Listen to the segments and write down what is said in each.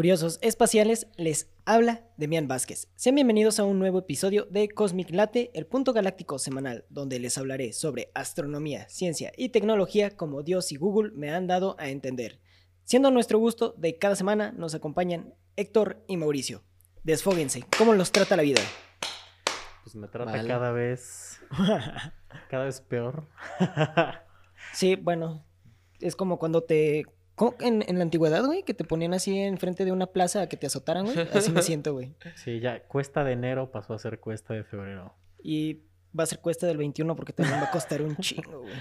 Curiosos espaciales, les habla Demian Vázquez. Sean bienvenidos a un nuevo episodio de Cosmic Late, el punto galáctico semanal, donde les hablaré sobre astronomía, ciencia y tecnología como Dios y Google me han dado a entender. Siendo nuestro gusto, de cada semana nos acompañan Héctor y Mauricio. Desfóguense, ¿cómo los trata la vida? Pues me trata cada vez. cada vez peor. Sí, bueno, es como cuando te... ¿cómo? En, en la antigüedad, güey, que te ponían así enfrente de una plaza a que te azotaran, güey. Así me siento, güey. Sí, ya cuesta de enero pasó a ser cuesta de febrero. Y va a ser cuesta del 21 porque también va a costar un chingo, güey.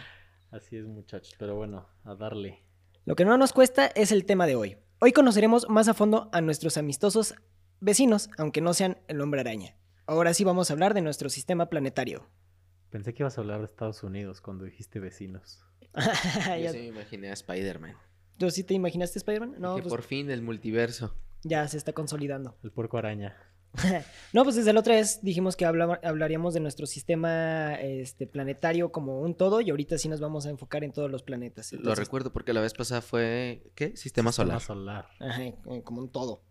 Así es, muchachos. Pero bueno, a darle. Lo que no nos cuesta es el tema de hoy. Hoy conoceremos más a fondo a nuestros amistosos vecinos, aunque no sean el hombre araña. Ahora sí vamos a hablar de nuestro sistema planetario. Pensé que ibas a hablar de Estados Unidos cuando dijiste vecinos. Yo sí me imaginé a Spider-Man. ¿Tú sí te imaginaste Spider-Man? No, Dije, pues por fin el multiverso. ya se está consolidando. El puerco araña. No, pues desde la otra vez dijimos que hablaba- hablaríamos de nuestro sistema este, planetario como un todo y ahorita sí nos vamos a enfocar en todos los planetas. Lo recuerdo porque la vez pasada fue. ¿Qué? Sistema solar. solar. Ajá, eh, como un todo.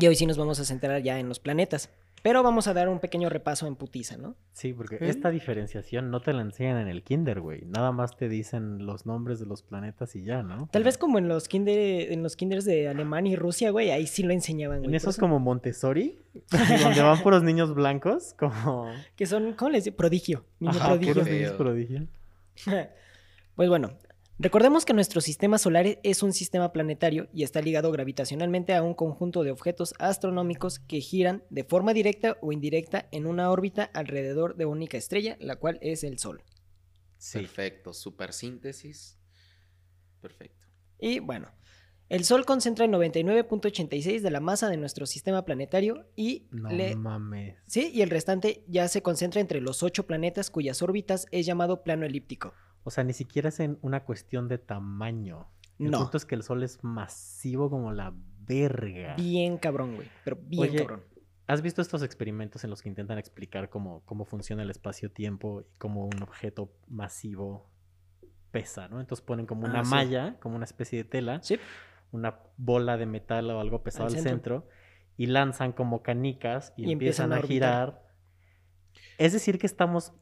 Y hoy sí nos vamos a centrar ya en los planetas. Pero vamos a dar un pequeño repaso en putiza, ¿no? Sí, porque ¿Eh? esta diferenciación no te la enseñan en el kinder, güey. Nada más te dicen los nombres de los planetas y ya, ¿no? Tal vez como en los kinder, en los kinders de Alemania y Rusia, güey, ahí sí lo enseñaban, güey. En esos eso- como Montessori, donde van puros niños blancos, como... Que son, ¿cómo les digo? Prodigio. Niño Ajá, prodigio. niños prodigio. Pues bueno, recordemos que nuestro sistema solar es un sistema planetario y está ligado gravitacionalmente a un conjunto de objetos astronómicos que giran de forma directa o indirecta en una órbita alrededor de una única estrella, la cual es el Sol. Sí. Perfecto. Super síntesis. Perfecto. Y bueno, el Sol concentra el 99.86 de la masa de nuestro sistema planetario y No le... mames. Sí, y el restante ya se concentra entre los ocho planetas cuyas órbitas es llamado plano elíptico. O sea, ni siquiera es en una cuestión de tamaño. El No. punto es que el sol es masivo como la verga. Bien cabrón, güey, pero bien Oye, cabrón. ¿Has visto estos experimentos en los que intentan explicar cómo, cómo funciona el espacio-tiempo y cómo un objeto masivo pesa, ¿no? Entonces ponen como una Ah, sí. malla, como una especie de tela, Sí, una bola de metal o algo pesado Al al centro. centro, y lanzan como canicas y, Y empiezan empiezan, a girar. Es decir, que estamos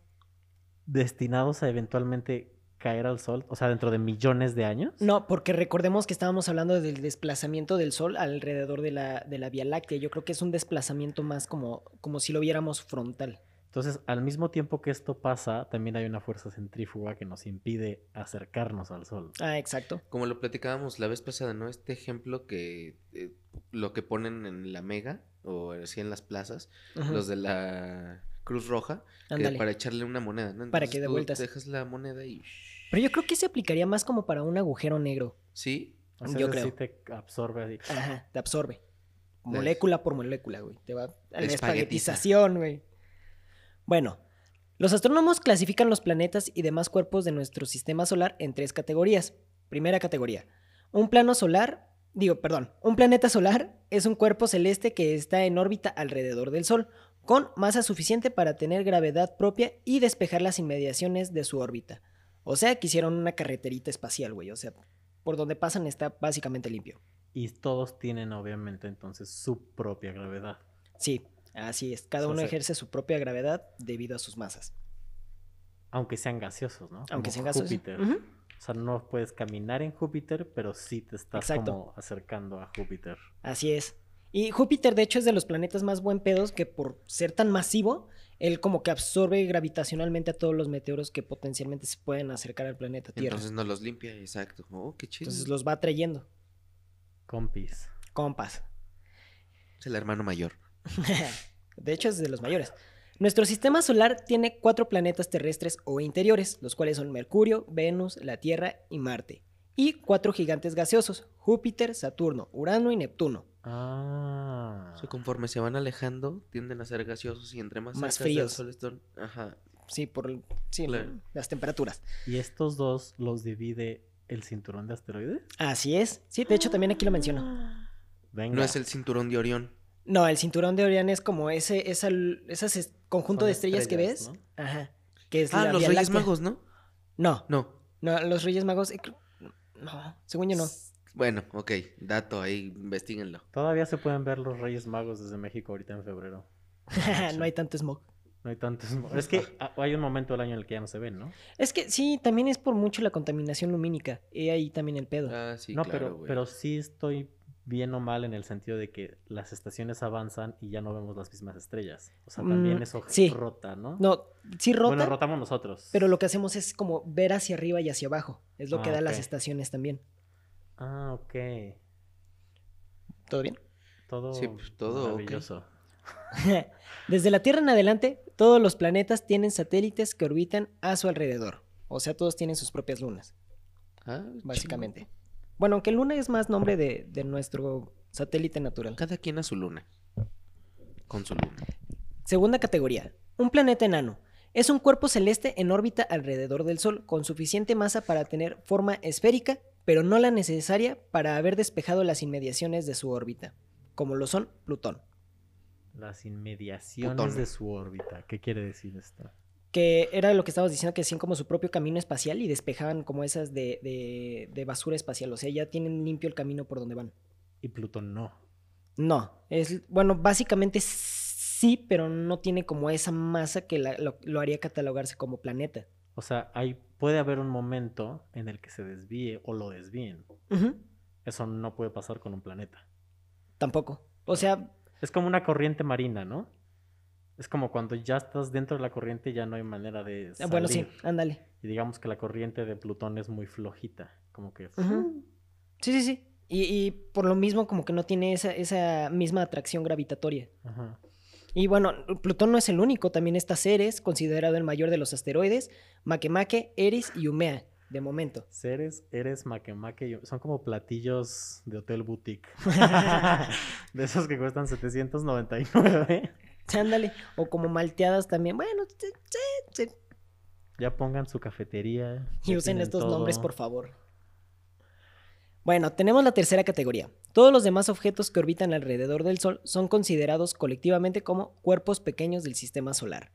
destinados a eventualmente caer al sol, o sea, dentro de millones de años. No, porque recordemos que estábamos hablando del desplazamiento del Sol alrededor de la, de la Vía Láctea. Yo creo que es un desplazamiento más como, como si lo viéramos frontal. Entonces, al mismo tiempo que esto pasa, también hay una fuerza centrífuga que nos impide acercarnos al sol. Ah, exacto. Como lo platicábamos la vez pasada, ¿no? Este ejemplo que. eh, lo que ponen en la Mega o así en las plazas, los de la Cruz Roja, que para echarle una moneda, ¿no? Para que tú vueltas. Dejas la moneda y. Pero yo creo que se aplicaría más como para un agujero negro. Sí. O sea, Yo creo. decir, te absorbe así. Ajá, te absorbe. La- Molécula por molécula, güey. Te va a la espaguetiza. espaguetización, güey. Bueno, los astrónomos clasifican los planetas y demás cuerpos de nuestro sistema solar en tres categorías. Primera categoría. Un plano solar, digo, perdón, un planeta solar es un cuerpo celeste que está en órbita alrededor del Sol, con masa suficiente para tener gravedad propia y despejar las inmediaciones de su órbita. O sea, que hicieron una carreterita espacial, güey. O sea, por donde pasan está básicamente limpio. Y todos tienen, obviamente, entonces su propia gravedad. Sí, así es. Cada O sea, uno ejerce su propia gravedad debido a sus masas. Aunque sean gaseosos, ¿no? Aunque Como sean gaseosos. Júpiter. O sea, no puedes caminar en Júpiter, pero sí te estás Exacto. como acercando a Júpiter. Así es. Y Júpiter, de hecho, es de los planetas más buen pedos que por ser tan masivo, él como que absorbe gravitacionalmente a todos los meteoros que potencialmente se pueden acercar al planeta Tierra. Entonces no los limpia, exacto. Oh, qué chido. Entonces los va atrayendo. Compis. Compas. Es el hermano mayor. De hecho, es de los mayores. Nuestro sistema solar tiene cuatro planetas terrestres o interiores, los cuales son Mercurio, Venus, la Tierra y Marte. Y cuatro gigantes gaseosos, Júpiter, Saturno, Urano y Neptuno. Ah. O sea, conforme se van alejando, tienden a ser gaseosos y entre más, Más cerca del fríos. sol están- Ajá. Sí, por el- sí, las temperaturas. ¿Y estos dos los divide el cinturón de asteroides? Así es. Sí, de hecho también aquí lo menciono. Venga. No es el cinturón de Orión. No, el cinturón de Orión es como ese, esa, esas es- conjunto Son de estrellas, que ves. Ajá. Que es Ah, la los Vía Reyes Láctea. Magos, ¿no? No, No. no, los Reyes Magos. eh, No, según yo no. Bueno, ok, dato ahí, investiguenlo. Todavía se pueden ver los Reyes Magos desde México ahorita en febrero. no hay tanto smog. No hay tantos. Es que hay un momento del año en el que ya no se ven, ¿no? Es que sí, también es por mucho la contaminación lumínica. Y ahí también el pedo. Ah, sí, no, claro, pero, güey. pero sí estoy bien o mal en el sentido de que las estaciones avanzan y ya no vemos las mismas estrellas. O sea, también Mm, eso sí. rota, ¿no? No, sí rota, Bueno, rotamos nosotros. pero lo que hacemos es como ver hacia arriba y hacia abajo. Es lo que Ah, da las estaciones también. Ah, ok. ¿Todo bien? Todo, Sí, pues, todo maravilloso. Desde la Tierra en adelante, todos los planetas tienen satélites que orbitan a su alrededor. O sea, todos tienen sus propias lunas, Ah, básicamente. Bueno, aunque Luna es más nombre de, de nuestro satélite natural. Cada quien a su luna. Con su luna. Segunda categoría. Un planeta enano. Es un cuerpo celeste en órbita alrededor del Sol, con suficiente masa para tener forma esférica, pero no la necesaria para haber despejado las inmediaciones de su órbita, como lo son Plutón. Las inmediaciones Plutón. de su órbita. ¿Qué quiere decir esto? Que era lo que estábamos diciendo, que hacían como su propio camino espacial y despejaban como esas de, de- de basura espacial. O sea, ya tienen limpio el camino por donde van. Y Plutón no. No, es, bueno, básicamente sí, pero no tiene como esa masa que la- lo, lo haría catalogarse como planeta. O sea, hay, puede haber un momento en el que se desvíe o lo desvíen. Ujú, Eso no puede pasar con un planeta. Tampoco. O sea, Es como una corriente marina, ¿no? Es como cuando ya estás dentro de la corriente ya no hay manera de ah, salir. bueno, sí, ándale. Y digamos que la corriente de Plutón es muy flojita. Como que... Sí, sí, sí. Y, y por lo mismo como que no tiene esa, esa misma atracción gravitatoria. Ajá. Y bueno, Plutón no es el único, también está Ceres, considerado el mayor de los asteroides, Makemake, Eris y Umea, de momento. Ceres, eres maquemaque. y- Son como platillos de hotel boutique. de esos que cuestan 799. Ándale, o como malteadas también. Bueno, sí, sí. Ya pongan su cafetería. Y usen estos nombres, por favor. Bueno, tenemos la tercera categoría. Todos los demás objetos que orbitan alrededor del Sol son considerados colectivamente como cuerpos pequeños del sistema solar.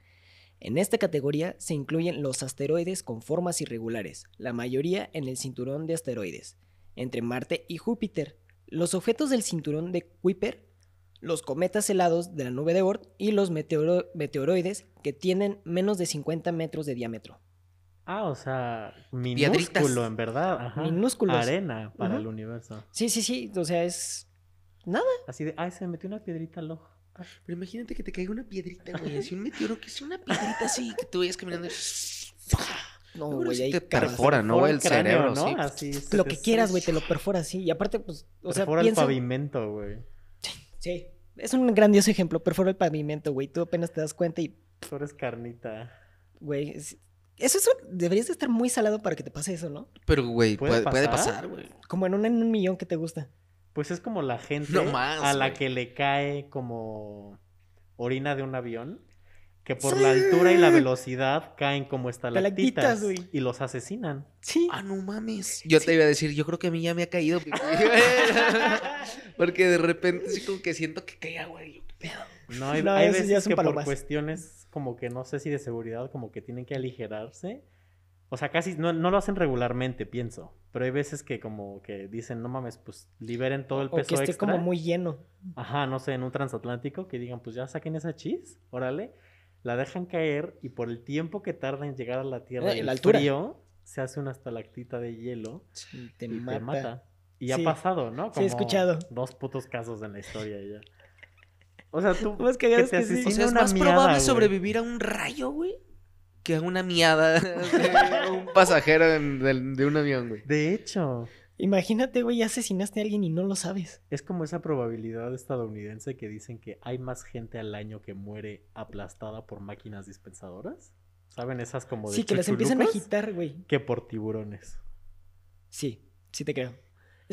En esta categoría se incluyen los asteroides con formas irregulares, la mayoría en el cinturón de asteroides, entre Marte y Júpiter, los objetos del cinturón de Kuiper, los cometas helados de la nube de Oort y los meteoro- meteoroides que tienen menos de 50 metros de diámetro. Ah, o sea, Piedritas. minúsculo, en verdad. Ajá. Minúsculos. Arena para Ujú. el universo. Sí, sí, sí, o sea, es nada. Así de, ay, se me metió una piedrita al ojo. Ay, Pero imagínate que te caiga una piedrita, güey. Así un meteoro que es una piedrita así, que tú vayas caminando. y- No, Seguro güey, sí ahí te cagas. perfora, ¿no, güey? el El cráneo, cerebro, ¿no? sí. Así se Lo te que quieras, güey, te lo perfora así. Y aparte, pues, o sea, Perfora piensa... el pavimento, güey. Sí, es un grandioso ejemplo. Perfora el pavimento, güey. Tú apenas te das cuenta y, Tú eres carnita. güey, es- eso, eso deberías de estar muy salado para que te pase eso, ¿no? Pero, güey, ¿Puede puede, puede pasar? güey. Como en un, en un millón que te gusta. Pues es como la gente No más, a la güey. que le cae como orina de un avión, que por la altura y la velocidad caen como estalactitas Estalactitas, güey. y los asesinan. Sí. Ah, no mames. Yo te iba a decir, yo creo que a mí ya me ha caído. porque- Porque de repente así como que siento que cae agua. y yo, ¿qué pedo? No, hay, No, hay ya veces son que por palomas. cuestiones como que no sé si de seguridad, como que tienen que aligerarse. O sea, casi no, no lo hacen regularmente, pienso. Pero hay veces que como que dicen, no mames, pues liberen todo el o peso que esté extra. como muy lleno. Ajá, no sé, en un transatlántico que digan, pues ya saquen esa chis, órale. La dejan caer y por el tiempo que tarda en llegar a la Tierra Eh, y el la altura. frío, se hace una estalactita de hielo Y te y mata. te mata. Y ha pasado, ¿no? Sí, he escuchado. Dos putos casos en la historia ya. O sea, tú. Más que te que sí. O sea, es más miada, probable güey. sobrevivir a un rayo, güey, que a una miada de un pasajero de, un avión, güey. De hecho, Imagínate, güey, ya asesinaste a alguien y no lo sabes. es como esa probabilidad estadounidense que dicen que hay más gente al año que muere aplastada por máquinas dispensadoras. ¿Saben? Esas como de Sí, que las empiezan a agitar, güey. Que por tiburones. Sí, sí te creo.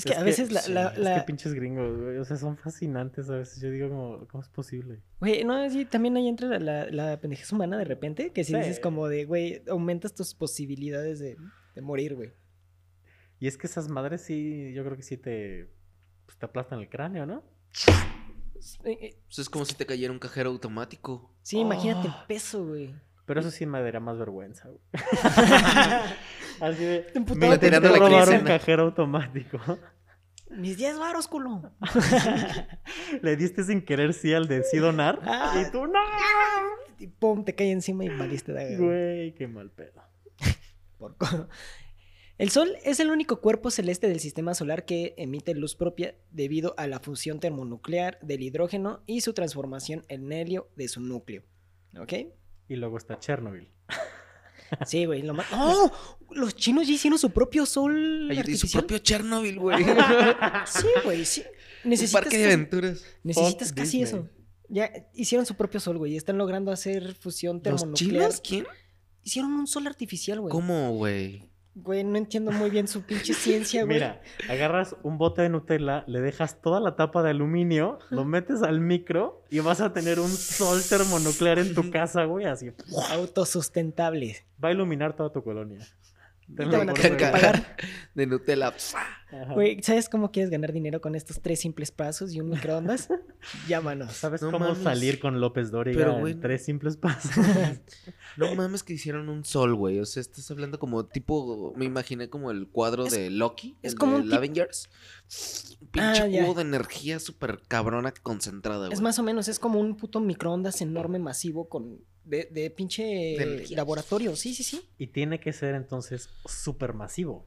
Es que a veces la... sí, la- es que pinches gringos, güey. O sea, son fascinantes a veces. Yo digo, como, ¿cómo es posible? Güey, no, sí, también ahí entra la, la, la pendejez humana de repente, que si Sí. dices como de, güey, aumentas tus posibilidades de, de morir, güey. Y es que esas madres sí, yo creo que sí te, pues, te aplastan el cráneo, ¿no? Eh, Pues es como si te cayera un cajero automático. Sí, imagínate el Oh. peso, güey. Pero eso sí me daría más vergüenza, güey. Así de, Te me la robar un cajero automático. Mis 10 varos, culo. Le diste sin querer sí al de sí donar. Ah. y tú no. Y pum, te cae encima y valiste de Güey, qué mal pedo. Porco. El Sol es el único cuerpo celeste del sistema solar que emite luz propia debido a la fusión termonuclear del hidrógeno y su transformación en helio de su núcleo. ¿Ok? Y luego está Chernobyl. Sí, güey. Lo más... ¡Oh! Los chinos ya hicieron su propio sol Ay, y su artificial. propio Chernobyl, güey. Sí, güey, sí. Un Necesitas, parque de casi- aventuras. necesitas casi Disney. eso. Ya hicieron su propio sol, güey. y Están logrando hacer fusión ¿Los termonuclear. chinos? ¿Quién? Hicieron un sol artificial, güey. ¿Cómo, güey? Güey, no entiendo muy bien su pinche ciencia, güey. Mira, agarras un bote de Nutella, le dejas toda la tapa de aluminio, lo metes al micro y vas a tener un sol termonuclear en tu casa, güey, así. Autosustentable. Va a iluminar toda tu colonia. Te van a por tener que seguro. pagar. De Nutella. Güey, ¿sabes cómo quieres ganar dinero con estos tres simples pasos y un microondas? Llámanos. ¿Sabes No cómo mames. salir con López Dóriga Pero, en güey, tres simples pasos? No mames que hicieron un sol, güey. O sea, estás hablando como tipo, me imaginé como el cuadro Es- de Loki, es el como de un Avengers. Un pinche Ah, ya. cubo de energía súper cabrona concentrada, güey. Es más o menos, es como un puto microondas enorme, masivo, con de, de pinche laboratorio. Sí, sí, sí. y tiene que ser entonces súper masivo.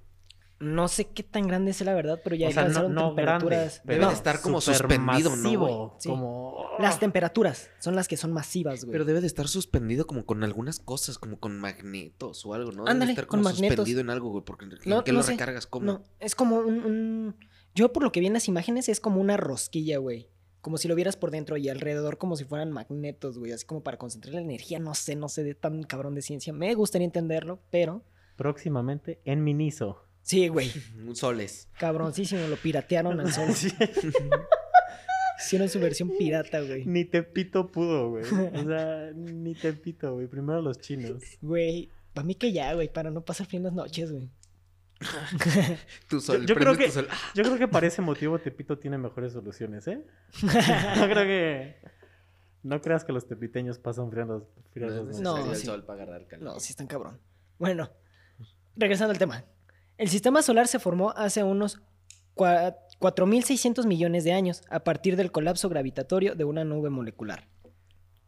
No sé qué tan grande es la verdad, pero ya o sea, alcanzaron no temperaturas. Debe de estar como suspendido, ¿no, Sí. Como... Las temperaturas son las que son masivas, güey. Pero debe de estar suspendido como con algunas cosas, como con magnetos o algo, ¿no? Debe de Ándale, estar con como magnetos. suspendido en algo, güey, porque No, ¿en qué no lo sé. recargas? ¿Cómo? No, es como un, un- Yo por lo que vi en las imágenes es como una rosquilla, güey. Como si lo vieras por dentro y alrededor como si fueran magnetos, güey. Así como para concentrar la energía. No sé, no sé de tan cabrón de ciencia. Me gustaría entenderlo, pero... Próximamente en Miniso. Sí, güey. Un soles. Cabroncísimo. Lo piratearon al sol. Sí. Hicieron su versión pirata, güey. Ni Tepito pudo, güey. O sea, ni Tepito, güey. Primero los chinos. Güey. Para mí que ya, güey. Para no pasar las noches, güey. Tu sol, yo creo que- tu sol. Yo creo que para ese motivo Tepito tiene mejores soluciones, ¿eh? No creo que... No creas que los tepiteños pasan frío en No. No, el sí. sol para agarrar calor. No, sí están cabrón. Bueno, regresando al tema. El sistema solar se formó hace unos cua- 4.600 millones de años a partir del colapso gravitatorio de una nube molecular.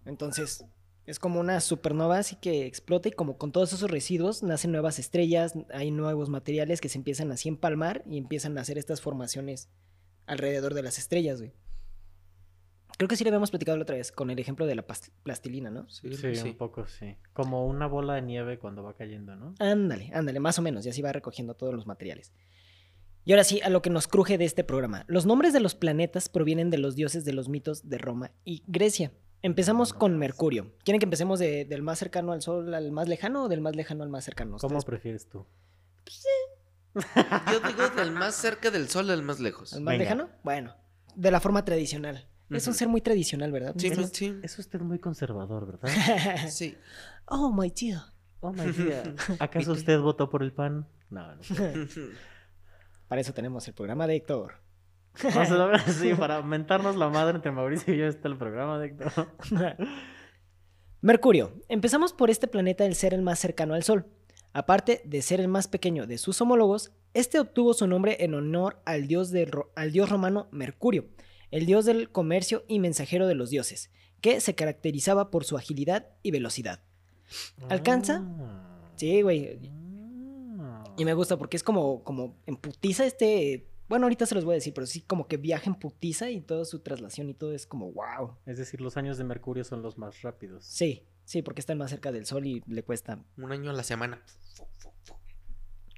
Entonces, es como una supernova así que explota y como con todos esos residuos nacen nuevas estrellas, hay nuevos materiales que se empiezan así a empalmar y empiezan a hacer estas formaciones alrededor de las estrellas, güey. Creo que sí lo habíamos platicado la otra vez con el ejemplo de la plastilina, ¿no? Sí, Sí, sí. un poco sí. Como una bola de nieve cuando va cayendo, ¿no? Ándale, ándale, más o menos, y así va recogiendo todos los materiales. Y ahora sí, a lo que nos cruje de este programa. Los nombres de los planetas provienen de los dioses de los mitos de Roma y Grecia. Empezamos con Mercurio. ¿Quieren que empecemos de- del más cercano al Sol al más lejano o del más lejano al más cercano? ¿Cómo ¿Ustedes- prefieres tú? Yo digo del más cerca del sol al más lejos. ¿Al más Venga. lejano? Bueno, de la forma tradicional. Es un Ujú. ser muy tradicional, ¿verdad? Sí, Es- pues, sí. Es usted muy conservador, ¿verdad? Sí. oh, my tío. Oh my God. ¿Acaso usted votó por el pan? No, no. Para eso tenemos el programa de Héctor. Vamos a ver, sí, para mentarnos la madre entre Mauricio y yo está el programa de Héctor. Mercurio. Empezamos por este planeta el ser el más cercano al Sol. Aparte de ser el más pequeño de sus homólogos, este obtuvo su nombre en honor al dios, de al dios romano Mercurio, el dios del comercio y mensajero de los dioses, que se caracterizaba por su agilidad y velocidad. ¿Alcanza? Ah. Sí, güey. Y me gusta porque es como, como en putiza este... Bueno, ahorita se los voy a decir, pero sí como que viaja en putiza y toda su traslación y todo es como wow. Es decir, los años de Mercurio son los más rápidos. Sí, sí, porque está más cerca del Sol y le cuesta... Un año a la semana.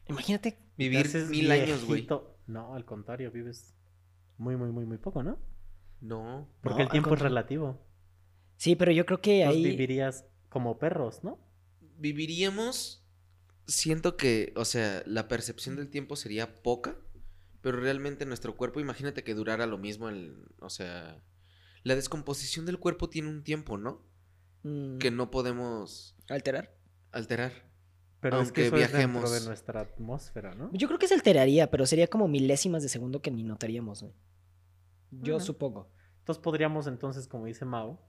Imagínate Vivir mil años, güey. No, al contrario, vives muy, muy, muy, muy poco, ¿no? No. Porque No, el tiempo es relativo. Sí, pero yo creo que Entonces ahí. vivirías como perros, ¿no? Viviríamos. Siento que, o sea, la percepción del tiempo sería poca, pero realmente nuestro cuerpo, imagínate que durara lo mismo, el, o sea, la descomposición del cuerpo tiene un tiempo, ¿no? mm, Que no podemos alterar. alterar. Pero es que Aunque es dentro viajemos. de nuestra atmósfera, ¿no? Yo creo que se alteraría, pero sería como milésimas de segundo que ni notaríamos. güey. Yo supongo. Entonces podríamos entonces, como dice Mao,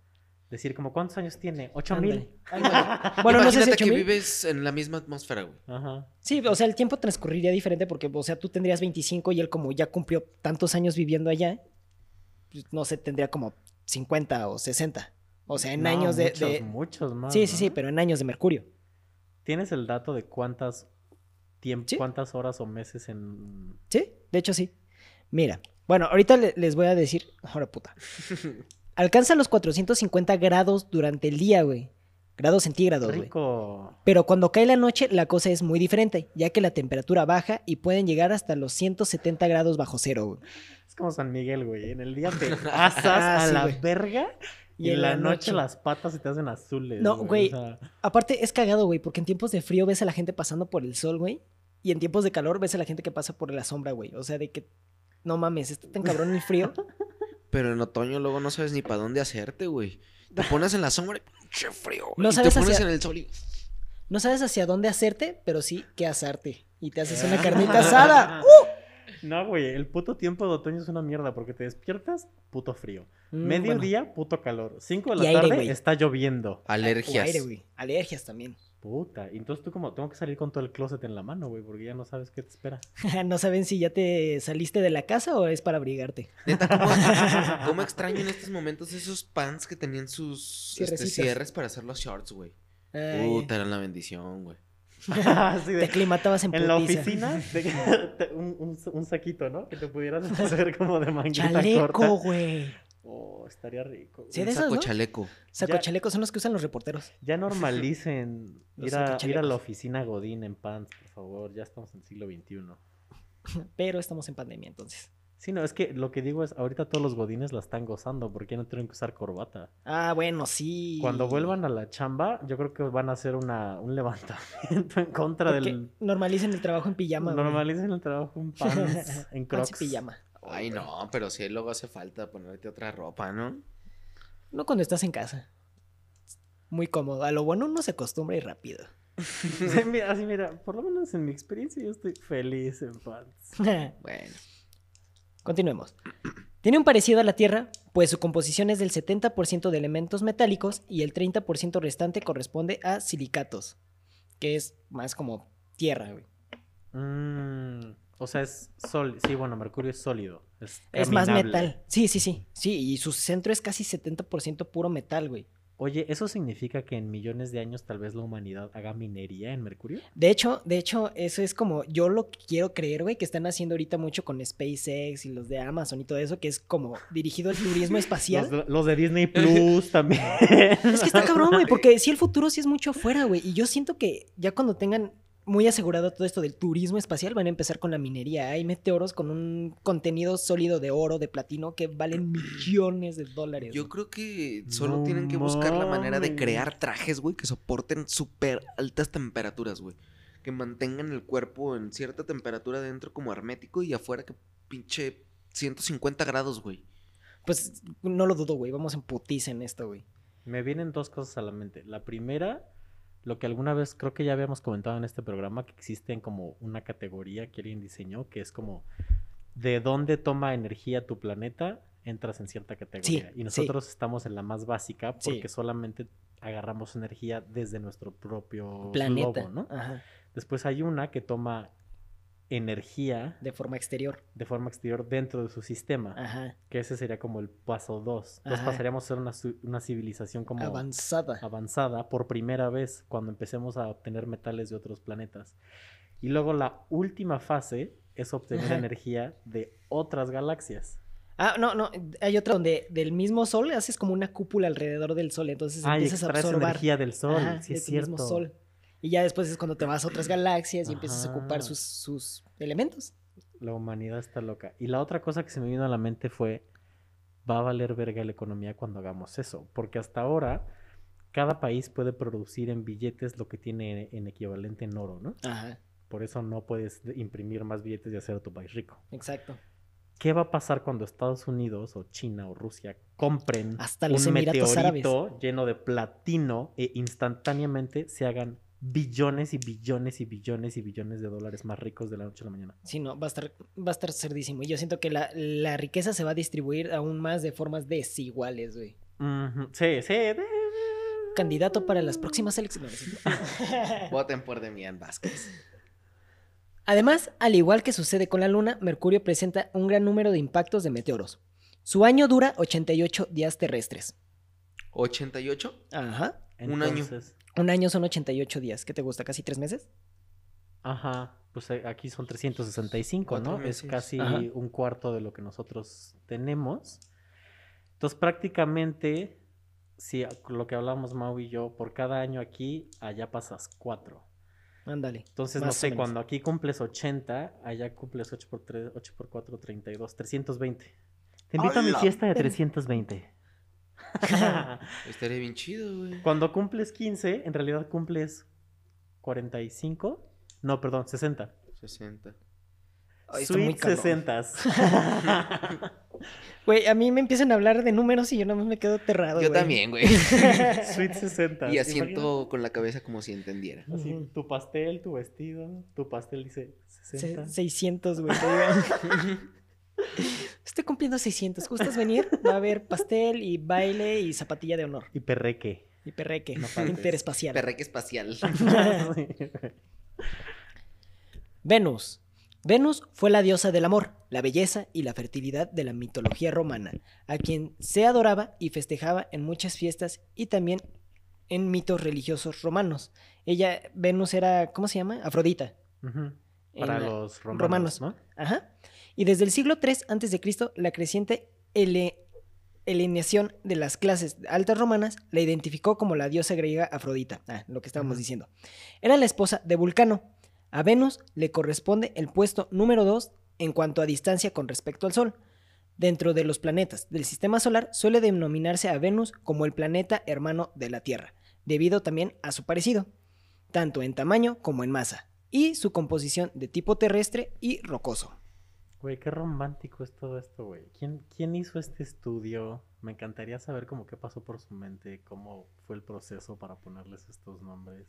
Decir, como, ¿cuántos años tiene? ¿Ocho Ándale, mil? ándale. Bueno, no sé si que 8000. vives en la misma atmósfera, güey. Ajá. Sí, o sea, el tiempo transcurriría diferente porque, o sea, tú tendrías 25 y él como ya cumplió tantos años viviendo allá, pues, no sé, tendría como 50 o 60. O sea, en No, años de... muchos, de- Muchos más. Sí, sí, sí, pero en años de mercurio. ¿Tienes el dato de cuántas tiempo, Sí. cuántas horas o meses en. Sí, de hecho sí. Mira, bueno, ahorita le- les voy a decir, ahora puta. Alcanza los 450 grados durante el día, güey. Grados centígrados, güey. Rico. Pero cuando cae la noche, la cosa es muy diferente, ya que la temperatura baja y pueden llegar hasta los 170 grados bajo cero, güey. Es como San Miguel, güey. En el día te asas Ah, a sí, la verga y, en la, noche, las patas se te hacen azules. No, güey. O sea, Aparte, es cagado, güey, porque en tiempos de frío ves a la gente pasando por el sol, güey. Y en tiempos de calor ves a la gente que pasa por la sombra, güey. O sea, de que, no mames, está tan cabrón el frío. Pero en otoño luego no sabes ni para dónde hacerte, güey. Te pones en la sombra y pinche frío. güey, No y te sabes pones hacia- en el sol y... No sabes hacia dónde hacerte, pero sí qué asarte. Y te haces una carnita asada. ¡Uh! No, güey. El puto tiempo de otoño es una mierda porque te despiertas, puto frío. Mm, Mediodía, bueno. puto calor. Cinco de la aire, tarde, güey. está lloviendo. O Alergias. aire, güey. Alergias también. Puta. Y entonces tú como, tengo que salir con todo el closet en la mano, güey, porque ya no sabes qué te espera. no saben si ya te saliste de la casa o es para abrigarte. Neta, ¿cómo, cómo extraño en estos momentos esos pants que tenían sus este, cierres para hacer los shorts, güey? Puta, era la bendición, güey. De- te aclimatabas en, en la oficina, te- te- un, un- un saquito, ¿no? Que te pudieras hacer como de manguita Chaleco, corta. güey. Oh, estaría rico. Sí, de saco chaleco. Sacochalecos son los que usan los reporteros. Ya normalicen ir a, ir a sacachalecos. la oficina Godín en pants, por favor. Ya estamos en el siglo XXI. Pero estamos en pandemia, entonces. Sí, no, es que lo que digo es, ahorita todos los godines la están gozando porque ya no tienen que usar corbata. Ah, bueno, sí. Cuando vuelvan a la chamba, yo creo que van a hacer una, un levantamiento en contra Porque del... normalicen el trabajo en pijama. güey. Normalicen el trabajo en pants, en Pants crocs. y pijama. Ay, no, pero sí, luego hace falta ponerte otra ropa, ¿no? No cuando estás en casa. Muy cómodo. A lo bueno uno se acostumbra y rápido. Sí, mira, así mira, por lo menos en mi experiencia yo estoy feliz en pants. Bueno. Continuemos. Tiene un parecido a la Tierra, pues su composición es del 70% de elementos metálicos y el 30% restante corresponde a silicatos, que es más como tierra, güey. Mm, o sea, es sólido. Sí, bueno, Mercurio es sólido. Es, Es más metal. Sí, sí, sí. Sí, y su centro es casi 70% puro metal, güey. Oye, ¿eso significa que en millones de años tal vez la humanidad haga minería en Mercurio? De hecho, de hecho, eso es como yo lo quiero creer, güey, que están haciendo ahorita mucho con SpaceX y los de Amazon y todo eso, que es como dirigido al turismo espacial. Los, de- los de Disney Plus también. Es que está cabrón, güey, porque sí el futuro sí es mucho afuera, güey. Y yo siento que ya cuando tengan muy asegurado todo esto del turismo espacial, van a empezar con la minería. Hay meteoros con un contenido sólido de oro, de platino, que valen millones de dólares. Yo creo que solo No tienen que buscar la manera de crear trajes, güey, que soporten súper altas temperaturas, güey. Que mantengan el cuerpo en cierta temperatura dentro como hermético y afuera que pinche 150 grados, güey. Pues no lo dudo, güey. Vamos en putiza en esto, güey. Me vienen dos cosas a la mente. La primera, lo que alguna vez creo que ya habíamos comentado en este programa, que existen como una categoría que alguien diseñó, que es como de dónde toma energía tu planeta, entras en cierta categoría. Sí, y nosotros estamos en la más básica Sí. porque solamente agarramos energía desde nuestro propio Planeta. globo, ¿no? Ajá. Después hay una que toma energía De forma exterior. de forma exterior dentro de su sistema, Ajá. que ese sería como el paso 2. Entonces pasaríamos a ser una, una civilización como Avanzada. avanzada por primera vez cuando empecemos a obtener metales de otros planetas. Y luego la última fase es obtener Ajá. energía de otras galaxias. Ah, no, no. Hay otra donde del mismo sol haces como una cúpula alrededor del sol. Entonces Ah, y empiezas a absorber energía del sol, Ajá, sí de es tu mismo cierto. sol. Y ya después es cuando te vas a otras galaxias y empiezas a ocupar sus, sus elementos. La humanidad está loca. Y la otra cosa que se me vino a la mente fue, va a valer verga la economía cuando hagamos eso. Porque hasta ahora, cada país puede producir en billetes lo que tiene en equivalente en oro, ¿no? Ajá, Por eso no puedes de- imprimir más billetes y hacer a tu país rico. exacto. ¿Qué va a pasar cuando Estados Unidos o China o Rusia compren Hasta los un Emiratos Árabes. meteorito lleno de platino e instantáneamente se hagan billones y billones y billones y billones de dólares más ricos de la noche a la mañana? Sí, no, va a estar, va a estar cerdísimo. Y yo siento que la, la riqueza se va a distribuir aún más de formas desiguales, güey. Sí, sí. de- Candidato para las próximas elecciones. Voten por Demian Vázquez. Además, al igual que sucede con la Luna, Mercurio presenta un gran número de impactos de meteoros. Su año dura 88 días terrestres. ¿88? Ajá. Un año. Un año son 88 días. ¿Qué te gusta? ¿Casi tres meses? Ajá, pues eh, aquí son 365, Cuatro ¿no? meses. Es casi Ajá. un cuarto de lo que nosotros tenemos. Entonces, prácticamente, si lo que hablamos Mau y yo, por cada año aquí, allá pasas cuatro. Ándale. Entonces, no sé, menos. cuando aquí cumples 80, allá cumples 8 por 3, 8 por 4, 32, 320. Te invito a mi fiesta de Ven. 320. Estaría bien chido, güey. Cuando cumples 15, en realidad cumples 45. No, perdón, 60. 60. Ay, Sweet cabrón. 60. Güey, a mí me empiezan a hablar de números y yo nada más me quedo aterrado. Yo güey. también, güey. Sweet 60. y asiento con la cabeza como si entendiera. Así, tu pastel, tu vestido, tu pastel dice Se- 60. 600, güey. Estoy cumpliendo 600. ¿Gustas venir? Va a haber pastel y baile y zapatilla de honor. Y perreque. Y perreque. No interespacial. Perreque espacial. Venus. Venus fue la diosa del amor, la belleza y la fertilidad de la mitología romana, a quien se adoraba y festejaba en muchas fiestas y también en mitos religiosos romanos. Ella, Venus era, ¿cómo se llama? Afrodita. Para la- los romanos, romanos. ¿no? Ajá. Y desde el siglo III a.C., la creciente ele- alineación de las clases altas romanas la identificó como la diosa griega Afrodita. Ah, lo que estábamos diciendo. Era la esposa de Vulcano. A Venus le corresponde el puesto número 2 en cuanto a distancia con respecto al Sol. Dentro de los planetas del sistema solar suele denominarse a Venus como el planeta hermano de la Tierra, debido también a su parecido, tanto en tamaño como en masa, y su composición de tipo terrestre y rocoso. Güey, qué romántico es todo esto, güey. ¿Quién, ¿Quién hizo este estudio? Me encantaría saber cómo qué pasó por su mente, cómo fue el proceso para ponerles estos nombres.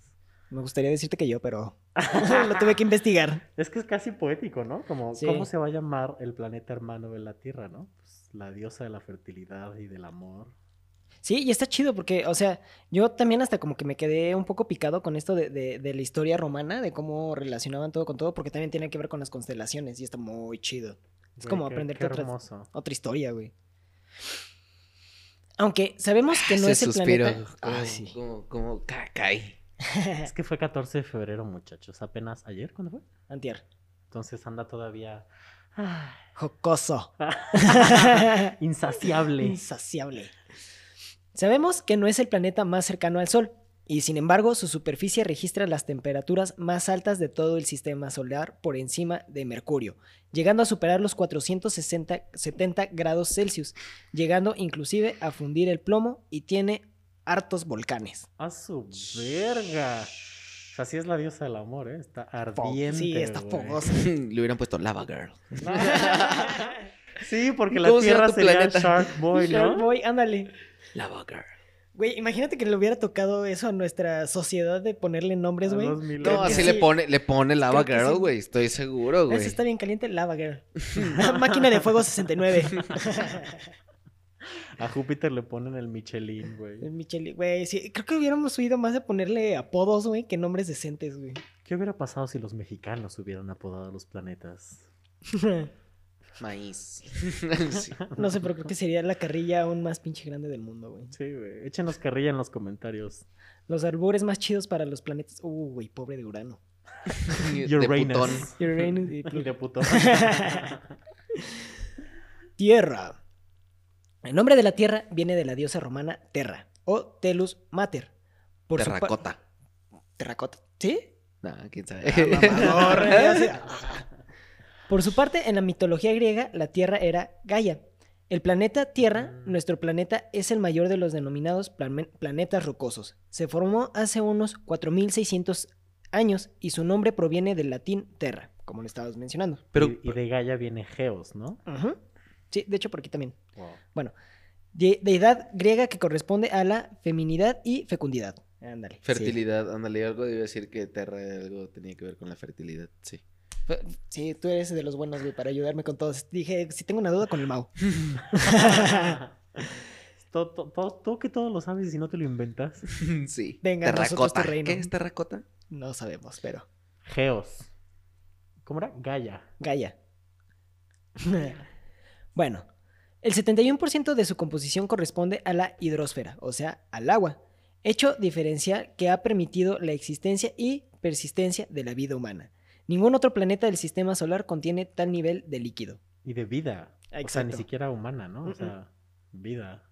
Me gustaría decirte que yo, pero lo tuve que investigar. Es que es casi poético, ¿no? Como, Sí. ¿Cómo se va a llamar el planeta hermano de la Tierra, no? Pues la diosa de la fertilidad y del amor. Sí, y está chido porque, o sea, yo también hasta como que me quedé un poco picado con esto de, de- de la historia romana, de cómo relacionaban todo con todo, porque también tiene que ver con las constelaciones y está muy chido. Es Güey, como qué- aprenderte qué otra, otra historia, güey. Aunque sabemos que no es el suspiro. planeta... Como, sí. como, como. Es que fue 14 de febrero, muchachos. Apenas ayer, ¿cuándo fue? Antier. Entonces anda todavía ay, Jocoso. insaciable. Insaciable. Sabemos que no es el planeta más cercano al Sol, y sin embargo su superficie registra las temperaturas más altas de todo el sistema solar por encima de Mercurio, llegando a superar los 460 70 grados Celsius, llegando inclusive a fundir el plomo y tiene hartos volcanes. A su verga. O sea, sí es la diosa del amor, ¿eh? Está ardiente. Sí, está fogosa. Le hubieran puesto Lava Girl. Sí, porque la ¿Cómo se llama Tierra sería planeta? Shark Boy, Shark ¿no? Boy, ándale. Lava Girl. Güey, imagínate que le hubiera tocado eso a nuestra sociedad de ponerle nombres, güey. No, así sí. le pone, le pone Lava Creo Girl, sí. güey. Estoy seguro, güey. Eso está bien caliente, Lava Girl. Máquina de fuego 69. A Júpiter le ponen el Michelin, güey. El Micheli, güey, sí, creo que hubiéramos oído más de ponerle apodos, güey, que nombres decentes, güey. ¿Qué hubiera pasado si los mexicanos hubieran apodado a los planetas? Maíz. Sí. no sé, pero creo que sería la carrilla aún más pinche grande del mundo, güey. Sí, güey. Échenos carrilla en los comentarios. Los albures más chidos para los planetas. Uh, güey, pobre de Urano. De Uranus. putón. Uranus y de puto. Tierra. El nombre de la Tierra viene de la diosa romana Terra o Telus Mater. Por Terracota. Terracota. ¿Sí? No, quién sabe. Ah, mamador, eh, Por su parte, en la mitología griega, la Tierra era Gaia. El planeta Tierra, Mm. nuestro planeta, es el mayor de los denominados planetas rocosos. Se formó hace unos 4600 años y su nombre proviene del latín terra, como lo estabas mencionando. Pero, y, y de Gaia viene Geos, ¿no? Sí, de hecho por aquí también. Wow. Bueno, de- deidad griega que corresponde a la feminidad y fecundidad. Ándale. sí. fertilidad, ándale, algo debe decir que Terra algo tenía que ver con la fertilidad, sí. Sí, tú eres de los buenos, güey, para ayudarme con todo. Dije, si tengo una duda con el Mau. Todo, todo, todo- todo que todo lo sabes y si no te lo inventas. sí. Venga, nosotros tu terracota. reino. ¿Qué es terracota? No sabemos, pero. Geos. ¿Cómo era? Gaia. Gaia. bueno, el 71% de su composición corresponde a la hidrosfera, o sea, al agua, hecho diferencial que ha permitido la existencia y persistencia de la vida humana. Ningún otro planeta del sistema solar contiene tal nivel de líquido. Y de vida. O sea, ni siquiera humana, ¿no? O sea, vida.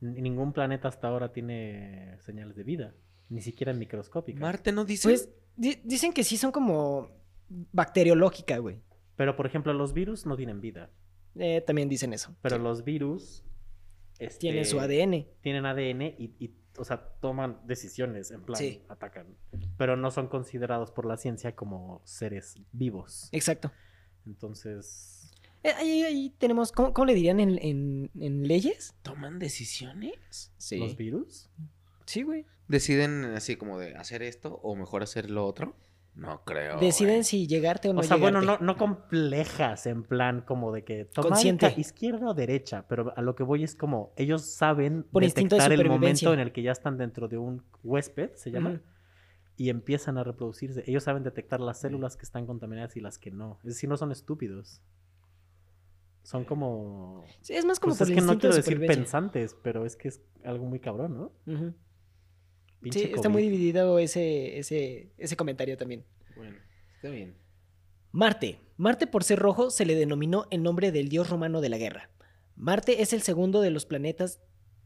N- ningún planeta hasta ahora tiene señales de vida. Ni siquiera microscópicas. Marte no dice. Pues di- dicen que sí son como bacteriológica, güey. Pero, por ejemplo, los virus no tienen vida. Eh, también dicen eso. Pero los virus... este, Tienen su ADN. Tienen ADN y, y, o sea, toman decisiones, en plan, Sí. atacan. Pero no son considerados por la ciencia como seres vivos. Exacto. Entonces... Eh, ahí, ahí tenemos, ¿cómo, cómo le dirían en, en- en leyes? ¿Toman decisiones? ¿Los virus? Sí, güey. ¿Deciden así como de hacer esto o mejor hacer lo otro? No creo. Deciden güey. si llegarte o no o sea, bueno, no, no complejas en plan como de que toma Consciente. izquierda o derecha, pero a lo que voy es como ellos saben Por de detectar el momento en el que ya están dentro de un huésped, se llama, y empiezan a reproducirse. Ellos saben detectar las células que están contaminadas y las que no. Es decir, no son estúpidos. Son como... Sí, es más como Pues por es el que no quiero de decir pensantes, pero es que es algo muy cabrón, ¿no? Pinche Sí, está muy dividido ese, ese, ese comentario también. Bueno, está bien. Marte. Marte por ser rojo se le denominó en nombre del dios romano de la guerra. Marte es el segundo de los planetas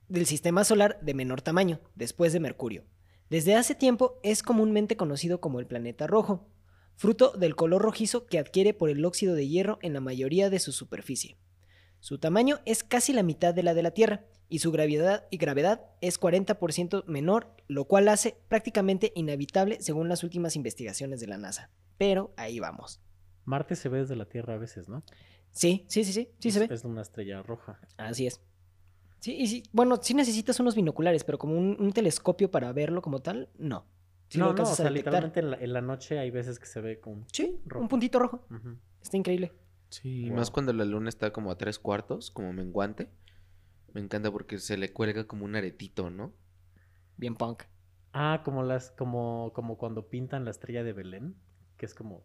del sistema solar de menor tamaño, después de Mercurio. Desde hace tiempo es comúnmente conocido como el planeta rojo, fruto del color rojizo que adquiere por el óxido de hierro en la mayoría de su superficie. Su tamaño es casi la mitad de la de la Tierra y su gravedad, y gravedad es 40% menor, lo cual hace prácticamente inhabitable según las últimas investigaciones de la NASA. Pero ahí vamos. Marte se ve desde la Tierra a veces, ¿no? Sí, sí, sí, sí, sí se Es- ve. Es una estrella roja. Así es. Sí, y sí, bueno, sí necesitas unos binoculares, pero como un, un telescopio para verlo como tal, no. No, no, o sea, literalmente en la, en la noche hay veces que se ve con... Sí, rojo. un puntito rojo. Está increíble. Sí, Wow. más cuando la luna está como a tres cuartos, como menguante. Me encanta porque se le cuelga como un aretito, ¿no? Bien punk. Ah, como las, como, como cuando pintan la estrella de Belén, que es como,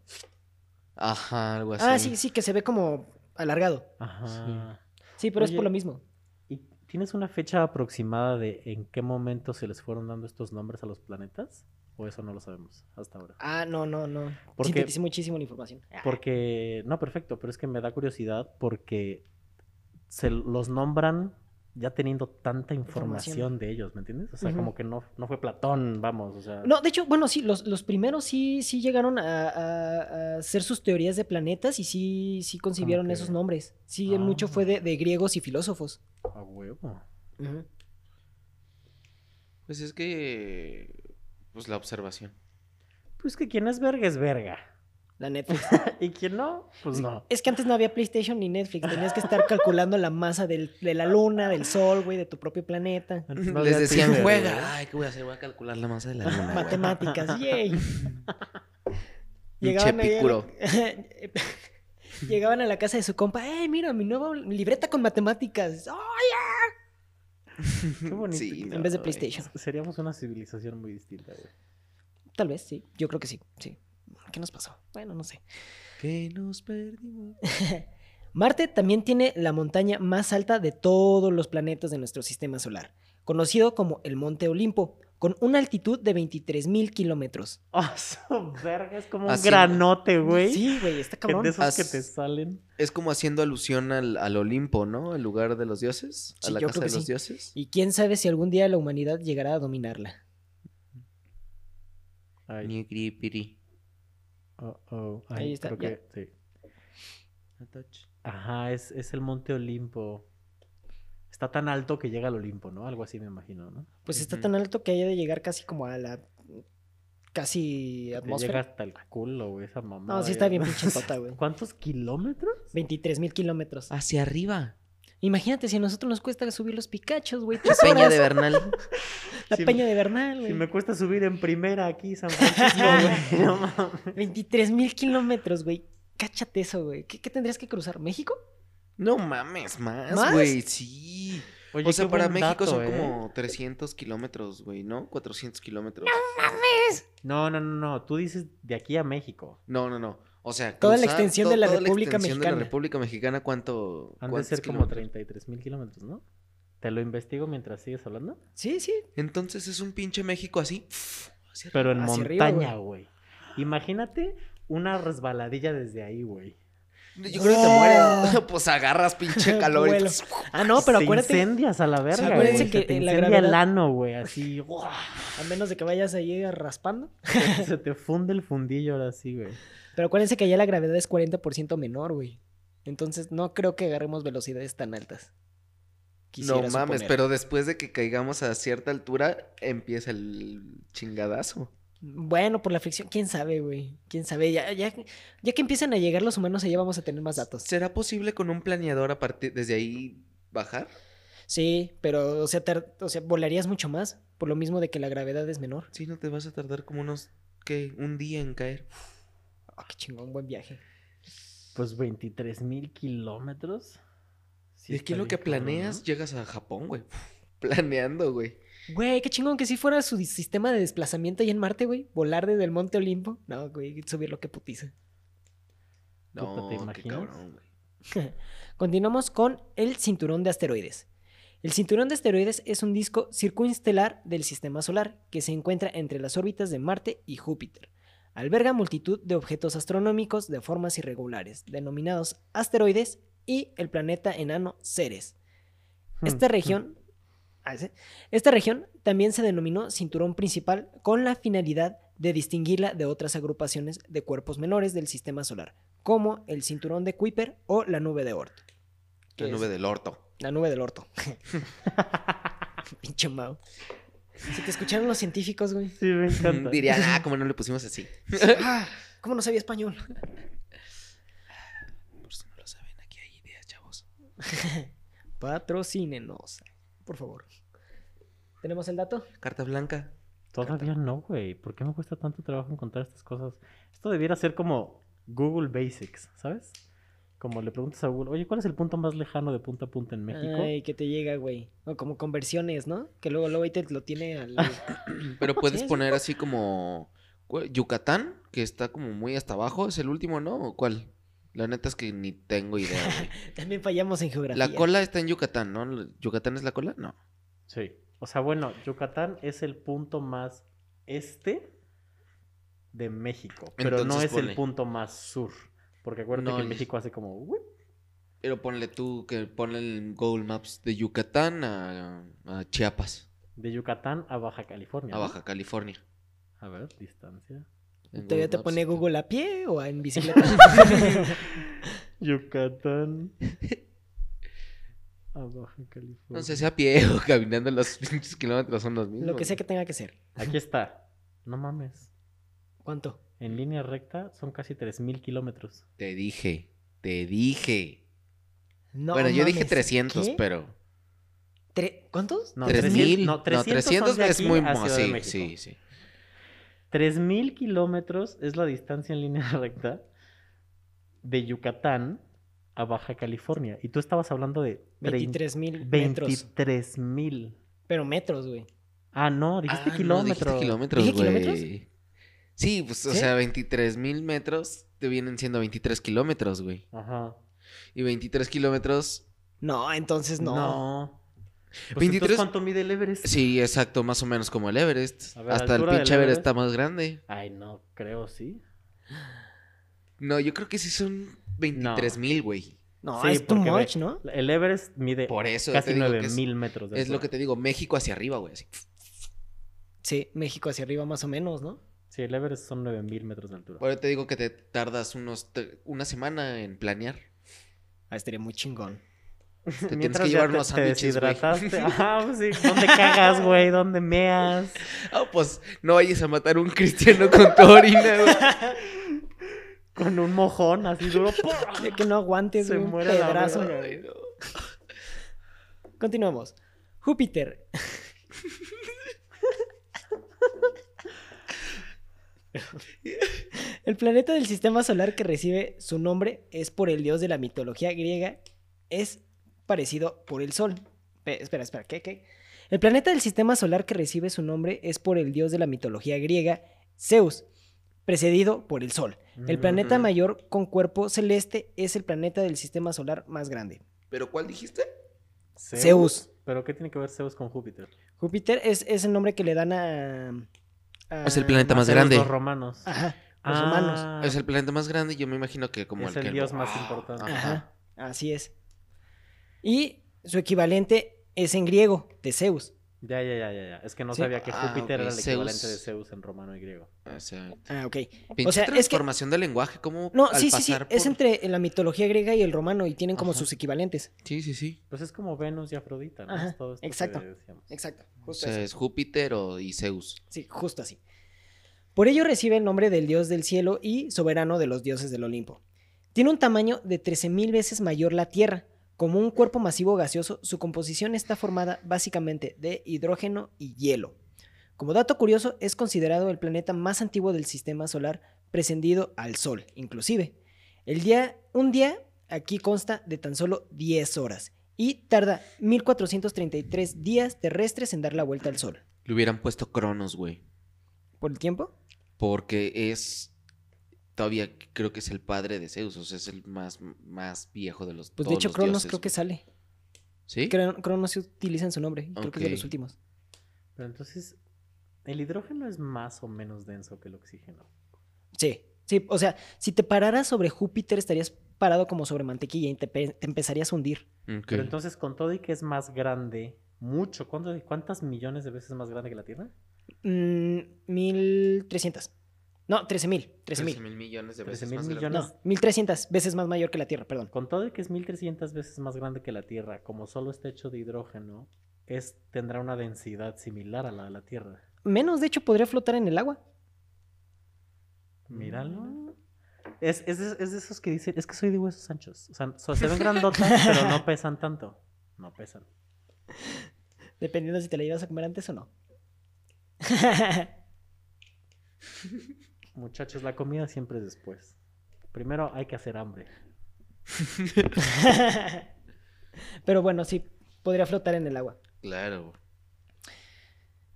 Ajá, algo así. Ah, sí, sí, que se ve como alargado. ajá. Sí, pero es por lo mismo. ¿Y tienes una fecha aproximada de en qué momento se les fueron dando estos nombres a los planetas? ¿O eso no lo sabemos hasta ahora? Ah, no, no, no. Porque- Sinteticé muchísimo la información. Porque, no, perfecto, pero es que me da curiosidad porque se los nombran ya teniendo tanta información, Información. de ellos, ¿me entiendes? O sea, como que no, no fue Platón, vamos, o sea... No, de hecho, bueno, sí, los, los primeros sí, sí llegaron a, a- a hacer sus teorías de planetas y sí, sí concibieron que- esos nombres. Sí, mucho Ah. fue de, de griegos y filósofos. A huevo. Pues es que. Pues la observación. Pues que quien es verga es verga. La Netflix. y quien no, pues no. Es que antes no había PlayStation ni Netflix. Tenías que estar calculando la masa del- de la luna, del sol, güey, de tu propio planeta. No Les decían, juega. Ay, ¿qué voy a hacer? Voy a calcular la masa de la luna. güey". Matemáticas, yay. Pícuro. Llegaban a la casa de su compa, ¡eh, mira, mi nueva libreta con matemáticas! ¡Ay, Qué bonito. Sí, En vez de güey. PlayStation. Seríamos una civilización muy distinta, güey. Tal vez, sí. Yo creo que sí, sí. ¿Qué nos pasó? Bueno, no sé. Que nos perdimos. Marte también tiene la montaña más alta de todos los planetas de nuestro sistema solar, conocido como el Monte Olimpo, con una altitud de 23.000 kilómetros. Ah, su verga, es como un Así- granote, güey. Sí, güey, está cabrón. De esos que te salen. Es como haciendo alusión al, al Olimpo, ¿no? El lugar de los dioses. A Sí, la yo casa creo de que los sí. dioses. Y quién sabe si algún día la humanidad llegará a dominarla. Ay, Ni gripiri. oh, oh, Ahí está, creo ya. que sí. Ajá, es, es el Monte Olimpo. Está tan alto que llega al Olimpo, ¿no? Algo así me imagino, ¿no? Pues está tan alto que haya de llegar casi como a la casi Te Llega atmósfera. hasta el culo, güey, esa mamá. No, sí está bien pinche tota, güey. ¿Cuántos kilómetros? 23 mil kilómetros. Hacia arriba. Imagínate si a nosotros nos cuesta subir los Picachos, güey. La peña de Bernal. La peña de Bernal, güey. Si me cuesta subir en primera aquí, San Francisco, güey. No mames. 23 mil kilómetros, güey. Cáchate eso, güey. ¿Qué, qué tendrías que cruzar? ¿México? No mames, más, güey. Sí. Oye, o sea, para México dato, son ¿eh? como 300 kilómetros, güey, ¿no? 400 kilómetros. No, no, no, no. Tú dices de aquí a México. No, no, no. O sea, Toda la extensión to- de la toda República extensión de Mexicana. la República Mexicana, ¿cuánto? Han de ser como kilómetros? 33 mil kilómetros, ¿no? ¿Te lo investigo mientras sigues hablando? Sí, sí. Entonces es un pinche México así. Pero en montaña, güey. Imagínate una resbaladilla desde ahí, güey. Yo creo que te mueres. pues agarras pinche calor. y-. Ah, no, pero Te acuérdate, incendias a la verga, acuérdense güey. que Se te incendia el gravedad- ano, güey, así. a menos de que vayas ahí raspando. Se te funde el fundillo ahora sí, güey. Pero acuérdense que allá la gravedad es 40% menor, güey. Entonces no creo que agarremos velocidades tan altas. No Quisiera mames, suponer. pero después de que caigamos a cierta altura, empieza el chingadazo. Bueno, por la fricción, quién sabe, güey. Quién sabe. Ya, ya, ya que empiezan a llegar los humanos, allá vamos a tener más datos. ¿Será posible con un planeador a partir desde ahí bajar? Sí, pero, o sea, o sea, volarías mucho más. Por lo mismo de que la gravedad es menor. Sí, no te vas a tardar como unos, ¿qué? Un día en caer. Ah, qué chingón, buen viaje. Pues 23 mil kilómetros. Sí y aquí está lo que planeas, ¿no? llegas a Japón, güey. Planeando, güey. Güey, qué chingón que si fuera su sistema de desplazamiento ahí en Marte, güey. Volar desde el Monte Olimpo. No, güey, subir lo que putiza. No, ¿te qué imaginas? cabrón, güey. Continuamos con el cinturón de asteroides. El cinturón de asteroides es un disco circunstelar del sistema solar que se encuentra entre las órbitas de Marte y Júpiter. Alberga multitud de objetos astronómicos de formas irregulares, denominados asteroides, y el planeta enano Ceres. Esta Hmm, región. Esta región también se denominó cinturón principal con la finalidad de distinguirla de otras agrupaciones de cuerpos menores del sistema solar, como el cinturón de Kuiper o la nube de Oort. La nube es del orto. La nube del orto. Pinche Mau. Si te escucharon los científicos, güey. Sí, me encanta. Dirían, ah, como no le pusimos así. Ah, ¿Cómo no sabía español? Por si no lo saben, aquí hay ideas, chavos. Patrocínenos, por favor. ¿Tenemos el dato? Carta blanca. Todavía no, güey. ¿Por qué me cuesta tanto trabajo encontrar estas cosas? Esto debiera ser como Google Basics, ¿sabes? Como le preguntas a Google, oye, ¿cuál es el punto más lejano de punta a punta en México? Ay, que te llega, güey. O como conversiones, ¿no? Que luego, luego te lo tiene al... Pero puedes Sí, poner así como. Yucatán, que está como muy hasta abajo, es el último, ¿no? ¿O cuál? La neta es que ni tengo idea, güey. También fallamos en geografía. La cola está en Yucatán, ¿no? ¿Yucatán es la cola? No. Sí. O sea, bueno, Yucatán es el punto más este de México, pero no es ponle. el punto más sur. Porque acuérdate No, que en México hace como... "Uy". Pero ponle tú que ponle el Google Maps de Yucatán a, a Chiapas, De Yucatán a Baja California. a ¿no? Baja California. A ver, distancia. ¿Todavía te Maps. pone Google a pie o en bicicleta? Yucatán. A Baja California. No sé si a pie o caminando los pinches kilómetros son los mismos. Lo que sea que tenga que ser. Aquí está. No mames. ¿Cuánto? En línea recta son casi 3.000 kilómetros. Te dije, te dije. No bueno, yo dije mames, 300, ¿qué? pero... Tre- ¿Cuántos? No, 3000. No, No, 300, 300 son de es aquí muy... Sí, sí, sí. 3.000 kilómetros es la distancia en línea recta de Yucatán a Baja California. Y tú estabas hablando de 23 mil metros. 23.000. Pero metros, güey. Ah, no, dijiste Ah, no, kilómetros. dijiste kilómetros, ¿Dije güey. kilómetros? Sí, pues, o ¿Sí? sea, 23 mil metros te vienen siendo 23 kilómetros, güey. Ajá. Y 23 kilómetros... No, entonces no. No. Pues 23 entonces, ¿cuánto mide el Everest? Sí, exacto, más o menos como el Everest. Ver, Hasta el pinche Everest Everest. está más grande. Ay, no, creo, sí. No, yo creo que sí son 23 mil, güey. No, Sí, es too much, ¿no? El Everest mide Por eso casi te digo que 9.000 es, metros. de es lo que te digo, México hacia arriba, güey. así. Sí, México hacia arriba más o menos, ¿no? Sí, el Everest son 9.000 metros de altura. Por eso te digo que te tardas unos una semana en planear. Ah, estaría muy chingón. tienes Mientras que llevar te- unos te sándwiches, güey. Ajá, pues sí. ¿Dónde cagas, güey? ¿Dónde meas? Ah, pues no vayas a matar a un cristiano con tu orina, güey. Con un mojón así duro. Ya que no aguantes, Se güey, muere no. Continuamos. Júpiter. El planeta del sistema solar que recibe su nombre es por el dios de la mitología griega. Es parecido por el Sol. Pe- espera, espera, ¿qué, qué? El planeta del sistema solar que recibe su nombre es por el dios de la mitología griega, Zeus, precedido por el Sol. El planeta mayor con cuerpo celeste es el planeta del sistema solar más grande. ¿Pero cuál dijiste? Zeus. ¿Pero qué tiene que ver Zeus con Júpiter? Júpiter es, es el nombre que le dan a... a- Es el planeta más grande. Los romanos. Ajá, los humanos. Ah, Es el planeta más grande y yo me imagino que como es el el que... dios más Ah, importante. Ajá, así es. Y su equivalente es en griego, de Zeus. Ya, ya, ya, ya, ya. Es que no Sí. sabía que Ah, Júpiter era el equivalente Zeus. de Zeus en romano y griego. Ah, ok. pinche O sea, es que- transformación del lenguaje, como No, al sí, sí, sí. Es entre la mitología griega y el romano y tienen como Ajá. sus equivalentes. Sí, sí, sí. Pues es como Venus y Afrodita, ¿no? Ajá, Es todo esto que exacto. decíamos. Exacto. O sea, así. es Júpiter o, y Zeus. Sí, justo así. Por ello recibe el nombre del dios del cielo y soberano de los dioses del Olimpo. Tiene un tamaño de 13.000 veces mayor la Tierra. Como un cuerpo masivo gaseoso, su composición está formada básicamente de hidrógeno y hielo. Como dato curioso, es considerado el planeta más antiguo del sistema solar, precedido al Sol, inclusive. El día, un día aquí consta de tan solo 10 horas y tarda 1433 días terrestres en dar la vuelta al Sol. Le hubieran puesto Cronos, güey. ¿Por el tiempo? Porque es. Todavía creo que es el padre de Zeus. O sea, es el más, más viejo de los. Pues de hecho, Cronos dioses, creo que sale. ¿Sí? Cro- Cronos se utiliza en su nombre. Creo que es de los últimos. Pero entonces, ¿el hidrógeno es más o menos denso que el oxígeno? Sí. Sí, o sea, si te pararas sobre Júpiter estarías parado como sobre mantequilla y te, pe- te empezarías a hundir. Pero entonces, con todo y que es más grande, mucho, ¿cuánto- ¿cuántas millones de veces más grande que la Tierra? Mm, 1300. No, 13000. 13 13000. mil millones de 13 veces mil más millones. grande. No, 1300 veces más mayor que la Tierra, perdón. Con todo y que es 1300 veces más grande que la Tierra, como solo está hecho de hidrógeno, es, tendrá una densidad similar a la de la Tierra. Menos, de hecho, podría flotar en el agua. Míralo. Es, es, de, es de esos que dicen, es que soy de huesos anchos. O sea, so- se ven grandotas, pero no pesan tanto. No pesan. Dependiendo si te la ibas a comer antes o no. Muchachos, la comida siempre es después. Primero hay que hacer hambre. Pero bueno, sí, podría flotar en el agua. Claro.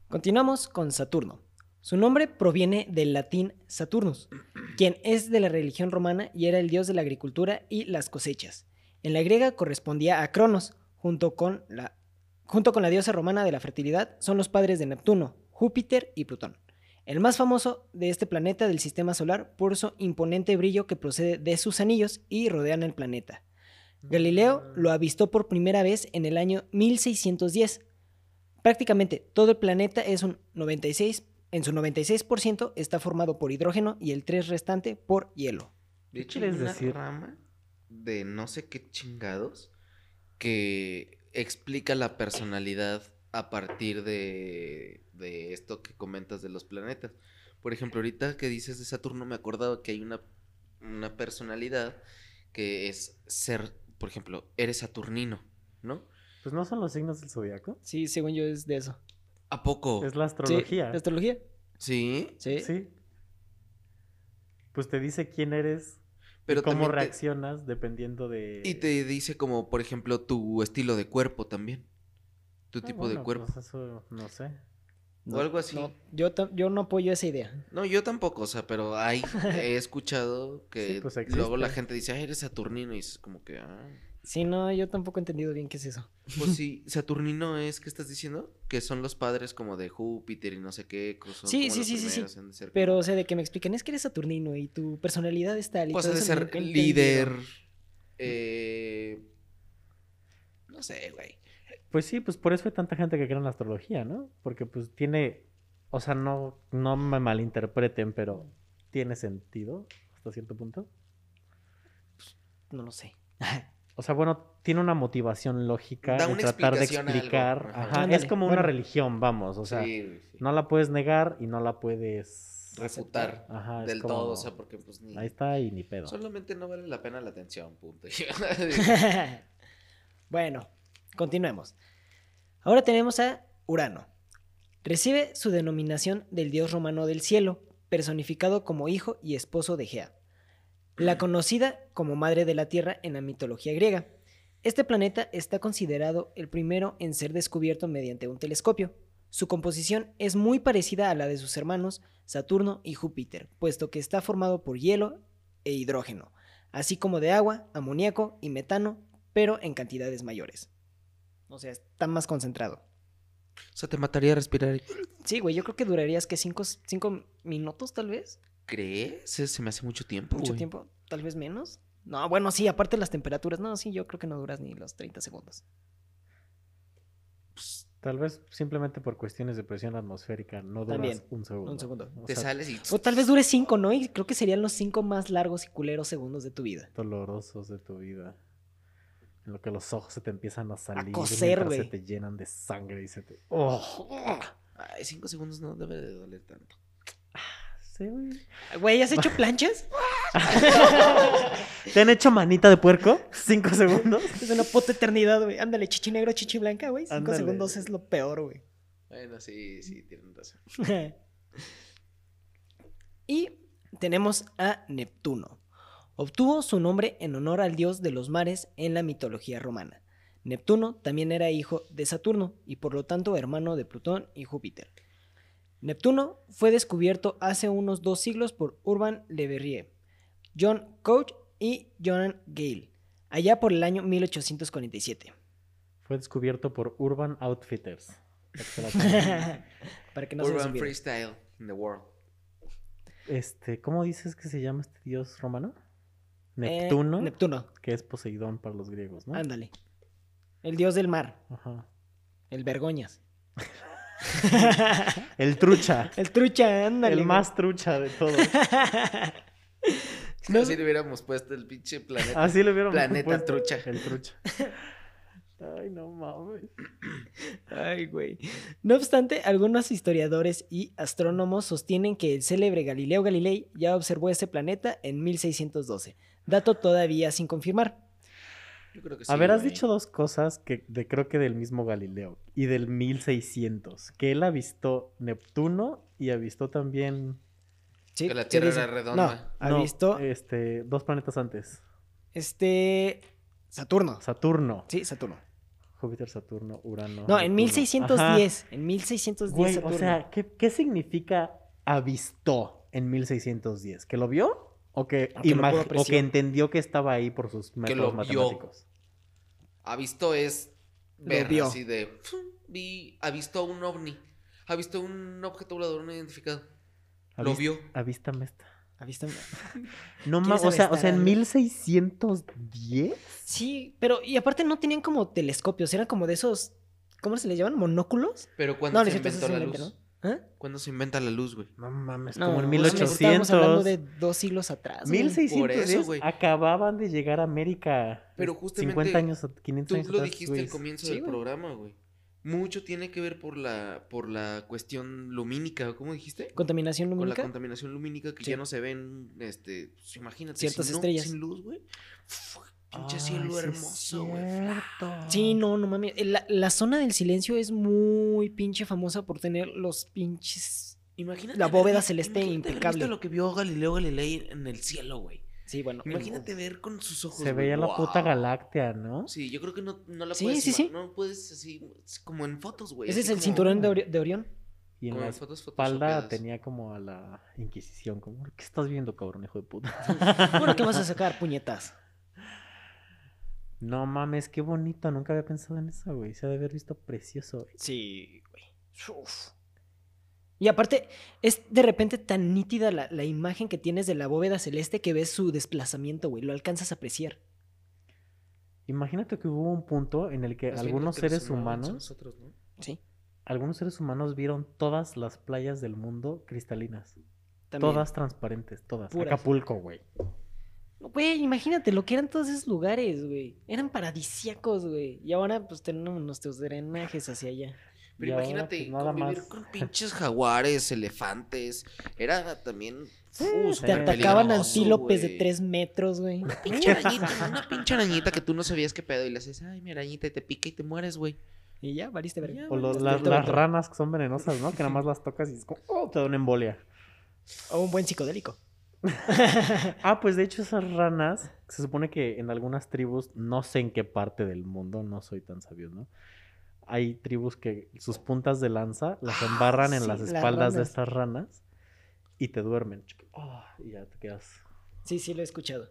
Continuamos con Saturno. Su nombre proviene del latín Saturnus, quien es de la religión romana y era el dios de la agricultura y las cosechas. En la griega correspondía a Cronos, junto con la, junto con la diosa romana de la fertilidad, son los padres de Neptuno, Júpiter y Plutón. El más famoso de este planeta del sistema solar por su imponente brillo que procede de sus anillos y rodean el planeta. Galileo lo avistó por primera vez en el año 1610. Prácticamente todo el planeta es un 96, en su 96% está formado por hidrógeno y el 3 restante por hielo. De ¿Qué hecho, hay quieres una decir? rama de no sé qué chingados que explica la personalidad a partir de, de esto que comentas de los planetas. Por ejemplo, ahorita que dices de Saturno, me acordaba que hay una, una personalidad que es ser, por ejemplo, eres saturnino, ¿no? Pues no son los signos del zodiaco. Sí, según yo es de eso. ¿A poco? Es la Sí, astrología. ¿la astrología? Sí, Sí. Sí. Pues te dice quién eres pero y cómo te- reaccionas dependiendo de. y te dice como, por ejemplo, tu estilo de cuerpo también. Tu Ah, tipo de cuerpo. pues eso no sé. O algo así. No, yo, yo no apoyo esa idea. No, yo tampoco, o sea, pero hay, he escuchado que Sí, pues luego la gente dice, ay, eres Saturnino, y es como que, ah, Sí, no, yo tampoco he entendido bien qué es eso. pues sí, Saturnino es, ¿qué estás diciendo? Que son los padres como de Júpiter y no sé qué, Sí, sí, sí, sí, sí. Pero, o sea, de que me expliquen, es que eres Saturnino y tu personalidad es tal y pues todo de ser líder, eh, no sé, güey. Pues sí, pues por eso hay tanta gente que cree en la astrología, ¿no? Porque pues tiene, o sea, no, no me malinterpreten, pero tiene sentido hasta cierto punto. No lo sé. O sea, bueno, tiene una motivación lógica Da en una tratar de explicar. Ajá. Es como una religión, vamos. O sea, sí, sí. no la puedes negar y no la puedes. refutar Ajá, del como- todo, o sea, porque pues ni... Ahí está y ni pedo. Solamente no vale la pena la atención, punto. bueno, continuemos. Ahora tenemos a Urano. Recibe su denominación del dios romano del cielo, personificado como hijo y esposo de Gea, la conocida como madre de la tierra en la mitología griega. Este planeta está considerado el primero en ser descubierto mediante un telescopio. Su composición es muy parecida a la de sus hermanos Saturno y Júpiter, puesto que está formado por hielo e hidrógeno, así como de agua, amoníaco y metano, pero en cantidades mayores. O sea, está más concentrado. O sea, te mataría respirar. Sí, güey, yo creo que durarías que cinco, cinco minutos tal vez. ¿Crees? Se, se me hace mucho tiempo. Mucho güey. tiempo, tal vez menos. No, bueno, sí, aparte las temperaturas. No, sí, yo creo que no duras ni los 30 segundos. Pues, tal vez simplemente por cuestiones de presión atmosférica no duras También, un segundo. un segundo. O Te sea, sales y. O tal vez dure cinco, ¿no? Y creo que serían los cinco más largos y culeros segundos de tu vida. dolorosos de tu vida. En lo que los ojos se te empiezan a salir. coser, mientras güey. Se te llenan de sangre y se te. ¡Oh! Ay, cinco segundos no debe de doler tanto. Sí, güey. Güey, ¿has hecho planchas? ¿Te han hecho manita de puerco? ¿Cinco segundos? Es una puta eternidad, güey. Ándale, chichi negro, chichi blanca, güey. Cinco Ándale. segundos es lo peor, güey. Bueno, sí, sí, tienen razón. y tenemos a Neptuno. Obtuvo su nombre en honor al dios de los mares en la mitología romana. Neptuno también era hijo de Saturno y por lo tanto hermano de Plutón y Júpiter. Neptuno fue descubierto hace unos dos siglos por Urban Le Verrier, John Couch y Joan Gale, allá por el año 1847. Fue descubierto por Urban Outfitters. Para que no Urban. Freestyle in the world. este, ¿Cómo dices que se llama este dios romano? Eh, Neptuno, Neptuno, que es Poseidón para los griegos, ¿no? ándale. El dios del mar, Ajá. el Vergoñas. El trucha. el trucha, ándale. el más trucha de todos. Que así le hubiéramos puesto el pinche planeta. Así le hubiéramos Planeta puesto trucha. El trucha. Ay, no mames. Ay, güey. No obstante, algunos historiadores y astrónomos sostienen que el célebre Galileo Galilei ya observó este planeta en 1612, dato todavía sin confirmar. Yo creo que sí. A ver, has güey. dicho dos cosas que de, creo que del mismo Galileo y del 1600. Que él avistó Neptuno y avistó también. ¿Sí? Que la ¿Qué Tierra era redonda. No, ha no, visto Este, dos planetas antes. este Saturno. Saturno. Sí, Saturno. Júpiter, Saturno, Urano. No, en Neptuno. 1610. En 1610 Güey, Saturno. o sea, ¿qué, qué significa avistó en 1610? ¿Que lo vio? ¿O que, O que o entendió que estaba ahí por sus métodos lo vio. matemáticos? Ha visto es ver vio. así de. Vi, ha visto un ovni. Ha visto un objeto volador no identificado. Lo vio. Avístame esta. ¿Ha visto? No ¿Quieres mames, o sea, o sea, en avistar 1610. Sí, pero y aparte no tenían como telescopios, eran como de esos, ¿cómo se les llaman? ¿Monóculos? Pero cuando No, se inventó la luz. ¿no? ¿Ah? ¿Cuándo se inventa la luz, güey? No mames, No, como en o sea, 1800. Estábamos hablando de dos siglos atrás. güey. 1610 Por eso, güey. acababan de llegar a América. Pero justamente 50 años, 500 Tú años lo atrás, dijiste güey. al comienzo Sí, del güey. programa, güey. Mucho tiene que ver por la, por la cuestión lumínica, ¿cómo dijiste? Contaminación Con la lumínica. contaminación lumínica que Sí. ya no se ven, este, pues, imagínate. Ciertas sin, no- estrellas. sin luz, güey. Uf, Pinche Ay, cielo hermoso, güey. Sí, no, no mames. La, la zona del silencio es muy pinche famosa por tener los pinches. Imagínate La bóveda celeste impecable. visto lo que vio Galileo Galilei en el cielo, güey. Sí, bueno. Imagínate ver con sus ojos. Se veía la puta galáctea, ¿no? Sí, yo creo que no, no la Sí, puedes sí, sí. No puedes así, como en fotos, güey. Ese es el como- cinturón de, Ori- de Orión. Y en como la fotos espalda tenía como a la Inquisición, como, ¿qué estás viendo, cabrón, hijo de puta? Bueno, ¿qué vas a sacar, puñetas? No mames, qué bonito, nunca había pensado en eso, güey. Se ha de haber visto precioso. Sí, güey. Uf. Y aparte, es de repente tan nítida la, la imagen que tienes de la bóveda celeste que ves su desplazamiento, güey. Lo alcanzas a apreciar. Imagínate que hubo un punto en el que algunos seres humanos, nosotros, ¿no? Sí, algunos seres humanos vieron todas las playas del mundo cristalinas. también. Todas transparentes, todas. Puras. Acapulco, güey. Güey, imagínate lo que eran todos esos lugares, güey. Eran paradisíacos, güey. Y ahora, pues, tenemos nuestros drenajes hacia allá. Pero Y ahora, imagínate pues, convivir más. con pinches jaguares, elefantes. Era también. Sí, uh, te atacaban antílopes de tres metros, güey. Una pinche arañita, una pinche arañita que tú no sabías qué pedo y le haces, ay, mi arañita, y te pica y te mueres, güey. Y ya, variste verga. O las, ranas que son venenosas, ¿no? Que nada más las tocas y es como, oh, te da una embolia. O un buen psicodélico. Ah, pues de hecho esas ranas se supone que en algunas tribus, no sé en qué parte del mundo, no soy tan sabio, ¿no? Hay tribus que sus puntas de lanza las Ah, embarran en sí, las las espaldas de estas ranas y te duermen. Oh, y ya te quedas. Sí, sí, lo he escuchado.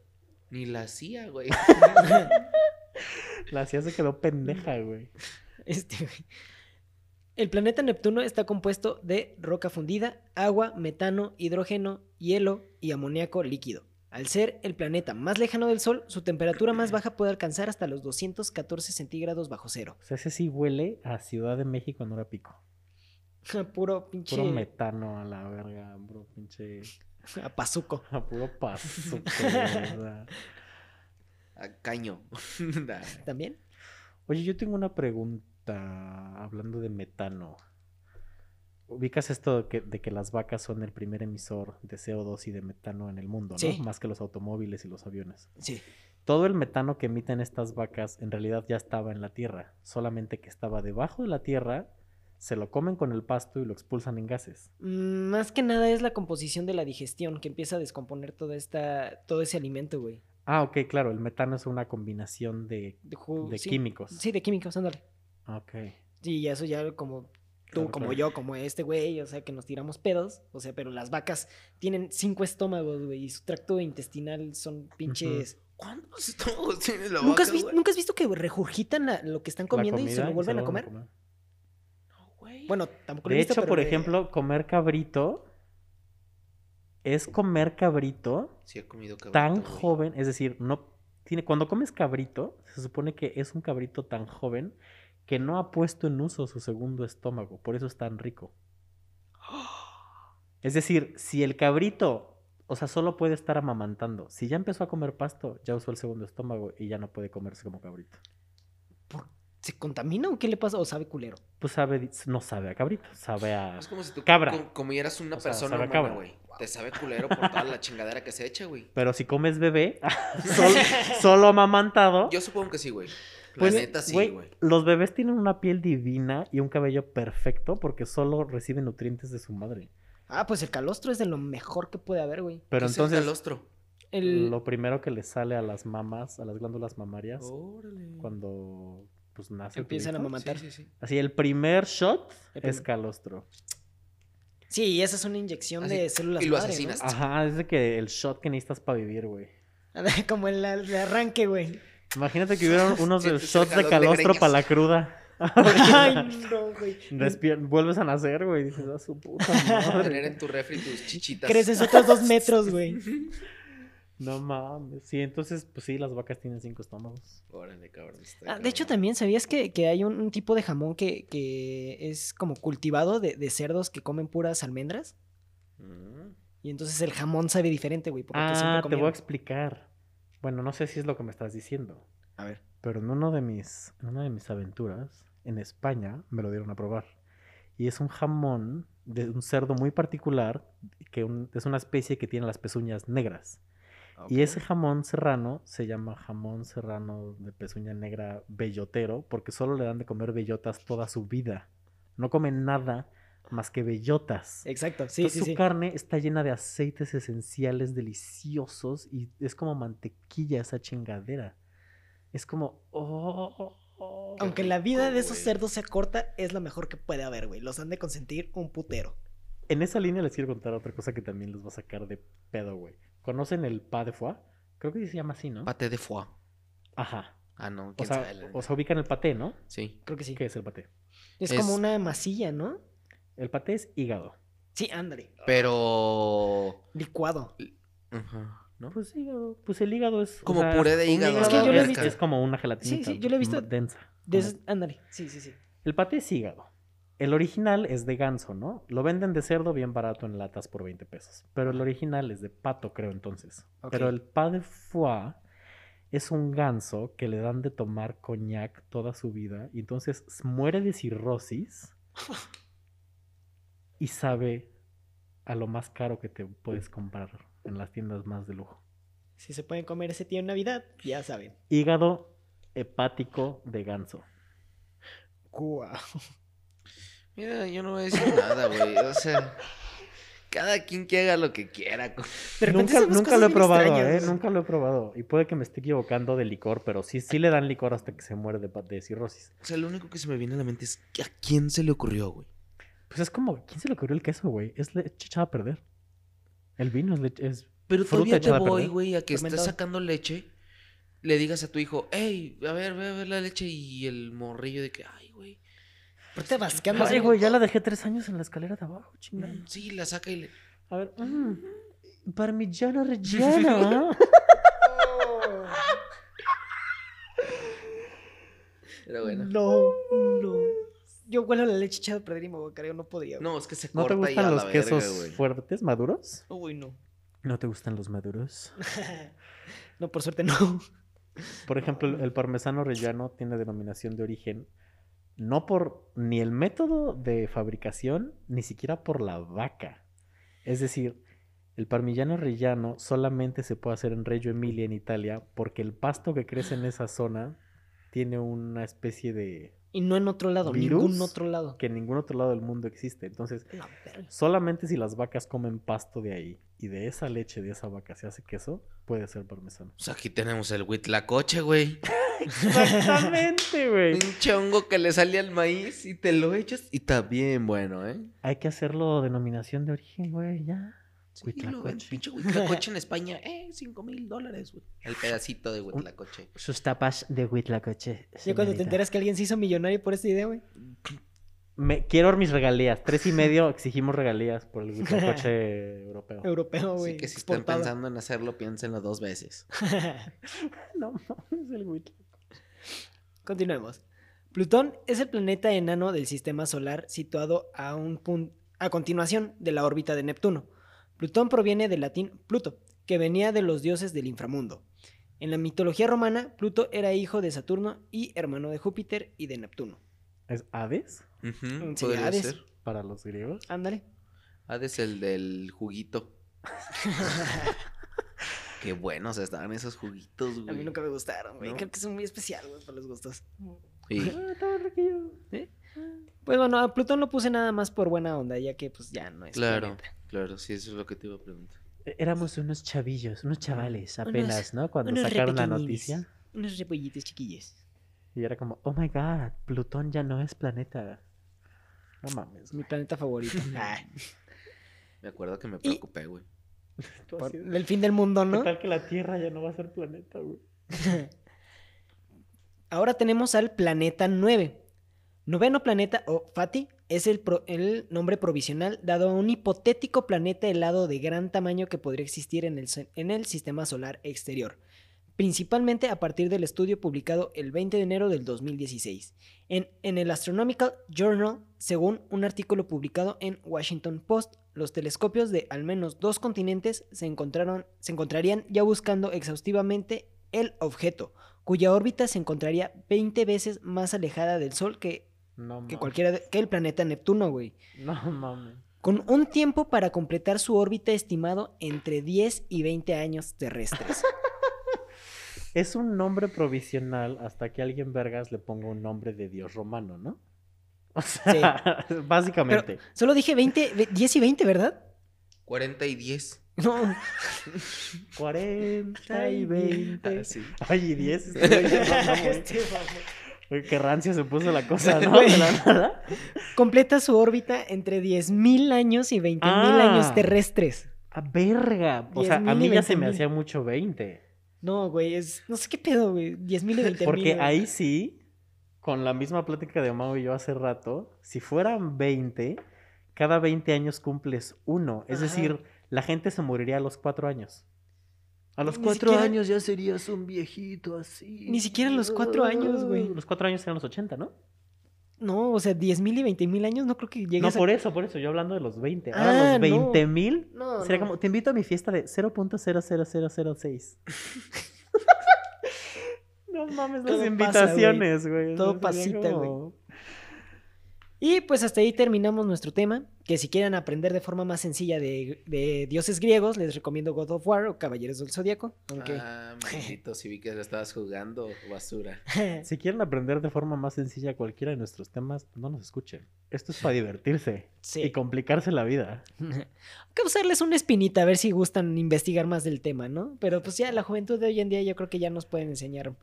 Ni la hacía, güey. La CIA se quedó pendeja, güey. Este, güey. El planeta Neptuno está compuesto de roca fundida, agua, metano, hidrógeno, hielo y amoníaco líquido. Al ser el planeta más lejano del Sol, su temperatura más baja puede alcanzar hasta los 214 centígrados bajo cero. O sea, ese sí huele a Ciudad de México en hora pico. Puro pinche Puro metano a la verga, puro pinche. a pazuco. A puro paso. o sea. A caño. ¿También? Oye, yo tengo una pregunta hablando de metano. Ubicas esto de que, de que las vacas son el primer emisor de CO2 y de metano en el mundo, ¿no? Sí. Más que los automóviles y los aviones. Sí. Todo el metano que emiten estas vacas en realidad ya estaba en la tierra, solamente que estaba debajo de la tierra, se lo comen con el pasto y lo expulsan en gases. Mm, Más que nada es la composición de la digestión que empieza a descomponer toda esta, todo ese alimento, güey. Ah, ok, claro, el metano es una combinación de, De, ju- de sí. químicos. Sí, de químicos, ándale. Ok. Sí, y eso ya como tú, Claro, como claro. yo, como este güey, o sea, que nos tiramos pedos, o sea, pero las vacas tienen cinco estómagos, güey, y su tracto intestinal son pinches... ¿Cuántos estómagos tiene la ¿Nunca, vaca, güey? ¿Nunca has visto que regurgitan la- lo que están comiendo y se lo vuelven a comer? No, güey. Bueno, tampoco lo he De visto, hecho, pero por de- ejemplo, comer cabrito es comer cabrito Sí he comido cabrito, tan güey. joven, es decir, no tiene cuando comes cabrito, se supone que es un cabrito tan joven que no ha puesto en uso su segundo estómago, por eso es tan rico. Es decir, si el cabrito, o sea, solo puede estar amamantando, si ya empezó a comer pasto, ya usó el segundo estómago y ya no puede comerse como cabrito. ¿por- ¿Se contamina o qué le pasa? ¿O sabe culero? Pues sabe, no sabe a cabrito, sabe a Es como si tú Cabra. com- comieras una O sea, persona humana, güey. Te sabe culero por toda la chingadera que se echa, güey. Pero si comes bebé, solo, solo amamantado, Yo supongo que sí, güey. La pues, neta sí, güey, güey. los bebés tienen una piel divina y un cabello perfecto porque solo reciben nutrientes de su madre. Ah, pues el calostro es de lo mejor que puede haber, güey. Pero ¿Qué es el entonces, calostro? El... lo primero que les sale a las mamás, a las glándulas mamarias, Órale. cuando pues nace Empiezan a hijo, amamantar. Sí, sí, sí. Así, el primer shot El es calostro. Sí, y esa es una inyección Así, de células y lo madre, ¿no? asesinas. Ajá, es de que el shot que necesitas para vivir, güey. Como el, el arranque, güey. Imagínate que hubieran unos shots de calostro para la cruda. Ay, no, güey. Despier- vuelves a nacer, güey. Dices, a su puta Tener madre. en tu refri tus chichitas. Creces otros dos metros, güey. No mames. Sí, entonces, pues sí, las vacas tienen cinco estómagos. Órale, cabrón. está Ah, de hecho, también sabías que, que hay un, un tipo de jamón que, que es como cultivado de, de cerdos que comen puras almendras. Mm. Y entonces el jamón sabe diferente, güey. por lo que siempre Ah, te voy a explicar. Bueno, no sé si es lo que me estás diciendo. A ver. Pero en uno de mis, en una de mis aventuras, en España, me lo dieron a probar. Y es un jamón de un cerdo muy particular, que un- es una especie que tiene las pezuñas negras. Y ese jamón serrano se llama jamón serrano de pezuña negra bellotero, porque solo le dan de comer bellotas toda su vida. No comen nada más que bellotas. Exacto, sí, Entonces, sí, su sí. carne está llena de aceites esenciales deliciosos y es como mantequilla esa chingadera. Es como... oh, oh, Aunque la vida de esos cerdos sea corta, es lo mejor que puede haber, güey. Los han de consentir un putero. En esa línea les quiero contar otra cosa que también les va a sacar de pedo, güey. ¿Conocen el pas de foie? Creo que se llama así, ¿no? Paté de foie. Ajá. Ah, no. O ¿Quién sea, sabe? la o sea, ubican el paté, ¿no? Sí. Creo que sí. ¿Qué es el paté? Es, Es- como una masilla, ¿no? El paté es hígado. Sí, ándale. Pero. Licuado. Ajá. ¿No? Pues hígado. Pues el hígado es. o Como sea, puré de hígado. Es que yo lo he es, visto. es como una gelatina. sí, yo lo he visto densa. De como- esas- ándale. Sí, sí, sí. El paté es hígado. El original es de ganso, ¿no? Lo venden de cerdo bien barato en latas por 20 pesos. Pero el original es de pato, creo entonces. Pero el pas de foie es un ganso que le dan de tomar coñac toda su vida y entonces muere de cirrosis y sabe a lo más caro que te puedes comprar en las tiendas más de lujo. Si se pueden comer ese tío en Navidad, ya saben. Hígado hepático de ganso. Guau. Mira, yo no voy a decir nada, güey. O sea. Cada quien que haga lo que quiera. Nunca, nunca lo he probado, extrañas, ¿eh? Nunca lo he probado. Y puede que me esté equivocando de licor, pero sí, sí le dan licor hasta que se muere de, de cirrosis. O sea, lo único que se me viene a la mente es ¿a quién se le ocurrió, güey? Pues es como, ¿quién se le ocurrió el queso, güey? Es leche echada a perder. El vino es leche, es... Pero Fruta todavía te voy, güey, a que estés Fermentado. sacando leche, le digas a tu hijo, hey, a ver, ve a ver la leche y el morrillo de que, ay, güey. Aparte vasqueando Ay, así, güey, ya la dejé tres años en la escalera de abajo, chingada. Mm, Sí, la saca y le... A ver, mm, parmigiano relleno. Era bueno. No, no. Yo huelo la leche echada a perder y me voy a caer, no podría. güey. No, es que se ¿No te corta y a gustan los quesos fuertes, maduros? Uy, no. ¿No te gustan los maduros? No, por suerte no. Por ejemplo, el, el parmesano rellano tiene denominación de origen no por ni el método de fabricación, ni siquiera por la vaca. Es decir, el parmigiano rellano solamente se puede hacer en Reggio Emilia, en Italia, porque el pasto que crece en esa zona tiene una especie de Y no en otro lado, ¿Virus? ningún otro lado. que en ningún otro lado del mundo existe. Entonces, solamente si las vacas comen pasto de ahí y de esa leche de esa vaca se hace queso, puede ser parmesano. Pues aquí tenemos el huitlacoche, güey. Exactamente, güey. Un chongo que le sale al maíz y te lo echas y está bien bueno, ¿eh? Hay que hacerlo denominación de origen, güey, ya. Sí, Huitlacoche. pinche huitlacoche en España, eh, cinco mil dólares, güey. El pedacito de huitlacoche. Sus tapas de Huitlacoche. Ya cuando te enteras que alguien se hizo millonario por esta idea, güey. Me, quiero mis regalías. Tres y medio exigimos regalías por el Huitlacoche europeo. Europeo, güey. Así que si están pensando en hacerlo, piénsenlo dos veces. No mames, el Huitlacoche. Continuemos. Plutón es el planeta enano del sistema solar situado a, un pun- a continuación de la órbita de Neptuno. Plutón proviene del latín Pluto, que venía de los dioses del inframundo. En la mitología romana, Pluto era hijo de Saturno y hermano de Júpiter y de Neptuno. ¿Es Hades Ujú, Sí, podría Hades. ser. para los griegos? Ándale. Hades el del juguito. Qué buenos estaban esos juguitos, A güey. mí nunca me gustaron, güey. ¿No? Creo que son muy especiales, güey, para los gustos. Sí. Riquillo. Pues bueno, a Plutón lo puse nada más por buena onda, ya que pues ya no es Claro, planeta. Claro, sí, eso es lo que te iba a preguntar. É- Éramos unos chavillos, unos chavales Unos- apenas, ¿no? Cuando sacaron la noticia. Unos repollitos chiquillos. Y era como, oh my god, Plutón ya no es planeta. No mames. Mi planeta favorito. Ay, Me acuerdo que me preocupé, güey. Por el fin del mundo, ¿Qué ¿no? tal que la Tierra ya no va a ser planeta, güey? Ahora tenemos al planeta 9. Noveno planeta, o Fati, es el, nombre provisional dado a un hipotético planeta helado de gran tamaño que podría existir en el, en el sistema solar exterior, principalmente a partir del estudio publicado el 20 de enero del 2016 en, en el Astronomical Journal, según un artículo publicado en Washington Post. Los telescopios de al menos dos continentes se, encontraron, se encontrarían ya buscando exhaustivamente el objeto, cuya órbita se encontraría 20 veces más alejada del Sol que, No que mames. cualquiera de- que el planeta Neptuno, güey. No mames. Con un tiempo para completar su órbita estimado entre 10 y 20 años terrestres. Es un nombre provisional hasta que alguien vergas le ponga un nombre de dios romano, ¿no? O sea, básicamente. Pero solo dije 20, ve- 10 y 20, ¿verdad? 40 y 10. No. 40 y 20. Ah, sí. Ay, y 10. este Qué rancia se puso la cosa, ¿no? De la nada. Completa su órbita entre 10.000 años y 20.000 Ah. años terrestres. A verga. O sea, a 10,000 y mí ya se me 20,000. hacía mucho 20. No, güey, es. No sé qué pedo, güey. 10.000 y 20.000. Porque ahí sí, con la misma plática de Mau y yo hace rato, si fueran 20, cada 20 años cumples uno. Es Ajá. decir, la gente se moriría a los 4 años. A los Ni 4 siquiera- años ya serías un viejito así. Ni siquiera a los cuatro años, güey. Los 4 años eran los 80, ¿no? No, o sea, 10.000 y 20.000 años no creo que llegues No, por eso, por eso. Yo hablando de los 20. Ahora Ah, los no. 20 mil. No, Sería no. como, te invito a mi fiesta de 0.00006. no mames, las Todo pasa, invitaciones, güey. Todo Sería pasita, güey. como- Y pues hasta ahí terminamos nuestro tema. Que si quieren aprender de forma más sencilla de, de dioses griegos, les recomiendo God of War o Caballeros del Zodíaco. Aunque Ah, maldito, si vi que lo estabas jugando, basura. Si quieren aprender de forma más sencilla cualquiera de nuestros temas, no nos escuchen. Esto es para divertirse Sí. y complicarse la vida. Hay que usarles una espinita a ver si gustan investigar más del tema, ¿no? Pero pues ya la juventud de hoy en día yo creo que ya nos pueden enseñar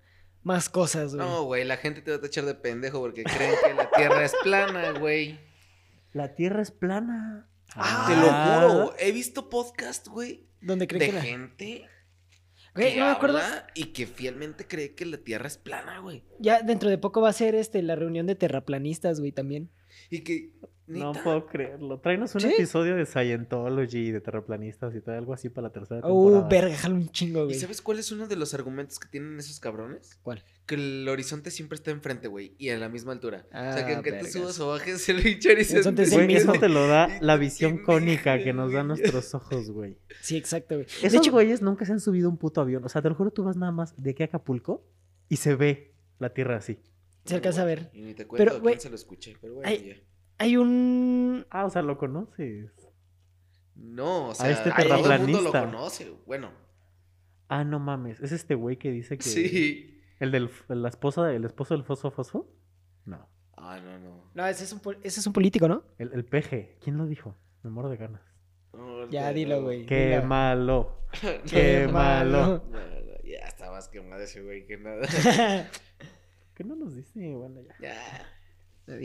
más cosas, güey. No, güey, la gente te va a tachar de pendejo porque creen que la tierra es plana, güey. La Tierra es plana. Ah, Te lo juro, he visto podcast, güey, ¿Dónde creen de que la... gente Güey, que no me acuerdo. y que fielmente cree que la tierra es plana, güey. Ya dentro de poco va a ser este la reunión de terraplanistas, güey, también. Y que, No puedo creerlo. Tráenos un ¿Sí? episodio de Scientology, de terraplanistas y tal, algo así para la tercera Uh, temporada. verga, jalo un chingo, ¿Y güey. sabes cuál es uno de los argumentos que tienen esos cabrones? ¿Cuál? Que el horizonte siempre está enfrente, güey, y a la misma altura. o sea, que Ah, aunque vergas. tú subas o bajes el horizonte. horizonte es el Güey, mismo. eso te lo da la de visión cónica que nos dan nuestros ojos, güey. Sí, exacto, güey. De Esos hecho, güeyes nunca se han subido un puto avión. O sea, te lo juro, tú vas nada más de aquí a Acapulco y se ve la tierra así. se alcanza a ver. Y ni te cuento Pero, quién se lo escuché, pero bueno, ya. Hay un... Ah, o sea, lo conoces. No, o sea, este todo el mundo lo conoce. Bueno, Ah, no mames. ¿Es este güey que dice que. sí. ¿El del la esposa, del esposo del fosfo fosfo? No. Ah, no, no. No, ese es un, ese es un político, ¿no? El, el peje. ¿Quién lo dijo? Me muero de ganas. No, Ya, dilo, güey. Qué malo. Qué malo. no, no, Ya está más quemado ese güey que nada. ¿Qué no nos dice? Bueno, ya. Ya.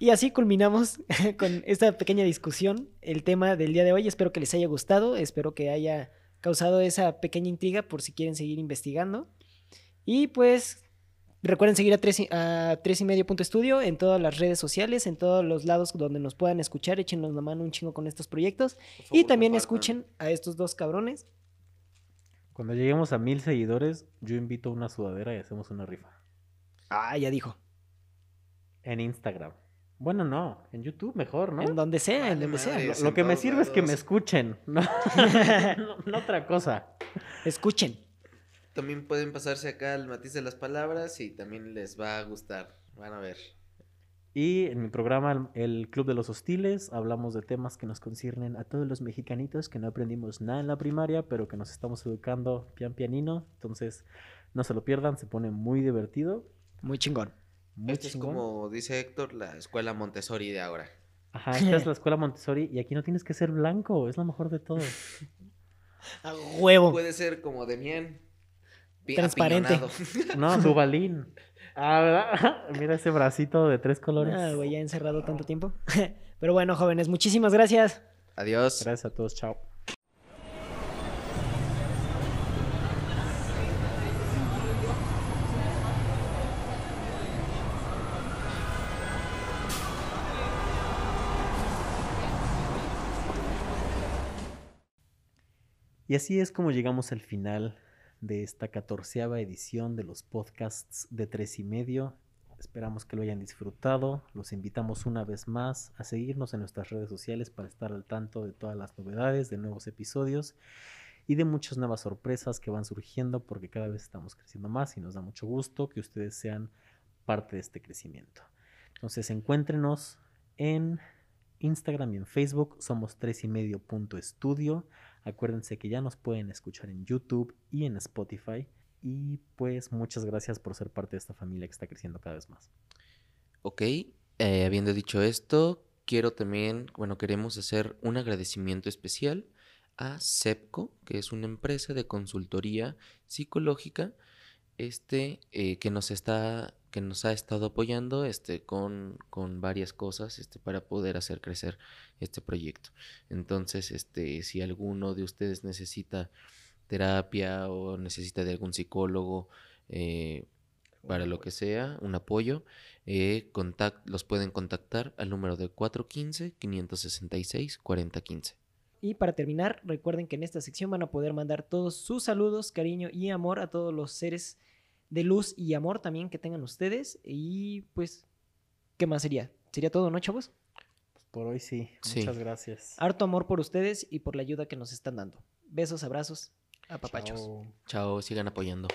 Y así culminamos con esta pequeña discusión, el tema del día de hoy. Espero que les haya gustado, espero que haya causado esa pequeña intriga por si quieren seguir investigando. Y pues recuerden seguir a tres, y- a tres y medio punto estudio en todas las redes sociales, en todos los lados donde nos puedan escuchar, échenos la mano un chingo con estos proyectos. Y también escuchen a estos dos cabrones. Cuando lleguemos a mil seguidores, yo invito una sudadera y hacemos una rifa. Ah, ya dijo. En Instagram. Bueno, no. En YouTube mejor, ¿no? En donde sea, en donde sea. Lo, que me sirve es que me escuchen. No, no, no otra cosa. Escuchen. También pueden pasarse acá al matiz de las palabras y también les va a gustar. Van a ver. Y en mi programa, el el Club de los Hostiles, hablamos de temas que nos conciernen a todos los mexicanitos que no aprendimos nada en la primaria, pero que nos estamos educando pian pianino. Entonces, no se lo pierdan, se pone muy divertido. Muy chingón. Muy Esto es como dice Héctor, la escuela Montessori de ahora. Ajá, esta es la escuela Montessori y aquí no tienes que ser blanco, es lo mejor de todo. A huevo. Puede ser como Demian. pi- Transparente. apiñonado. No, Dubalín. Ah, ¿verdad? Mira ese bracito de tres colores. Ah, güey, ya encerrado tanto tiempo. Pero bueno, jóvenes, muchísimas gracias. Adiós. Gracias a todos, chao. Y así es como llegamos al final de esta catorceava edición de los podcasts de tres y medio. Esperamos que lo hayan disfrutado. Los invitamos una vez más a seguirnos en nuestras redes sociales para estar al tanto de todas las novedades, de nuevos episodios y de muchas nuevas sorpresas que van surgiendo porque cada vez estamos creciendo más y nos da mucho gusto que ustedes sean parte de este crecimiento. Entonces encuéntrenos en Instagram y en Facebook, somos tres y medio punto estudio. Acuérdense que ya nos pueden escuchar en YouTube y en Spotify. Y pues muchas gracias por ser parte de esta familia que está creciendo cada vez más. Ok, eh, habiendo dicho esto, quiero también, bueno, queremos hacer un agradecimiento especial a CEPCO, que es una empresa de consultoría psicológica, este, eh, que nos está, que nos ha estado apoyando, este, con, con varias cosas, este, para poder hacer crecer este proyecto. Entonces, este, si alguno de ustedes necesita terapia o necesita de algún psicólogo, eh, para lo que sea, un apoyo, eh, contact- los pueden contactar al número de 415-566-4015. Y para terminar, recuerden que en esta sección van a poder mandar todos sus saludos, cariño y amor a todos los seres de luz y amor también que tengan ustedes. Y pues, ¿qué más sería? ¿Sería todo, no, chavos? Pues por hoy sí. Sí. Muchas gracias. Harto amor por ustedes y por la ayuda que nos están dando. Besos, abrazos, apapachos. Chao. Chao, sigan apoyando.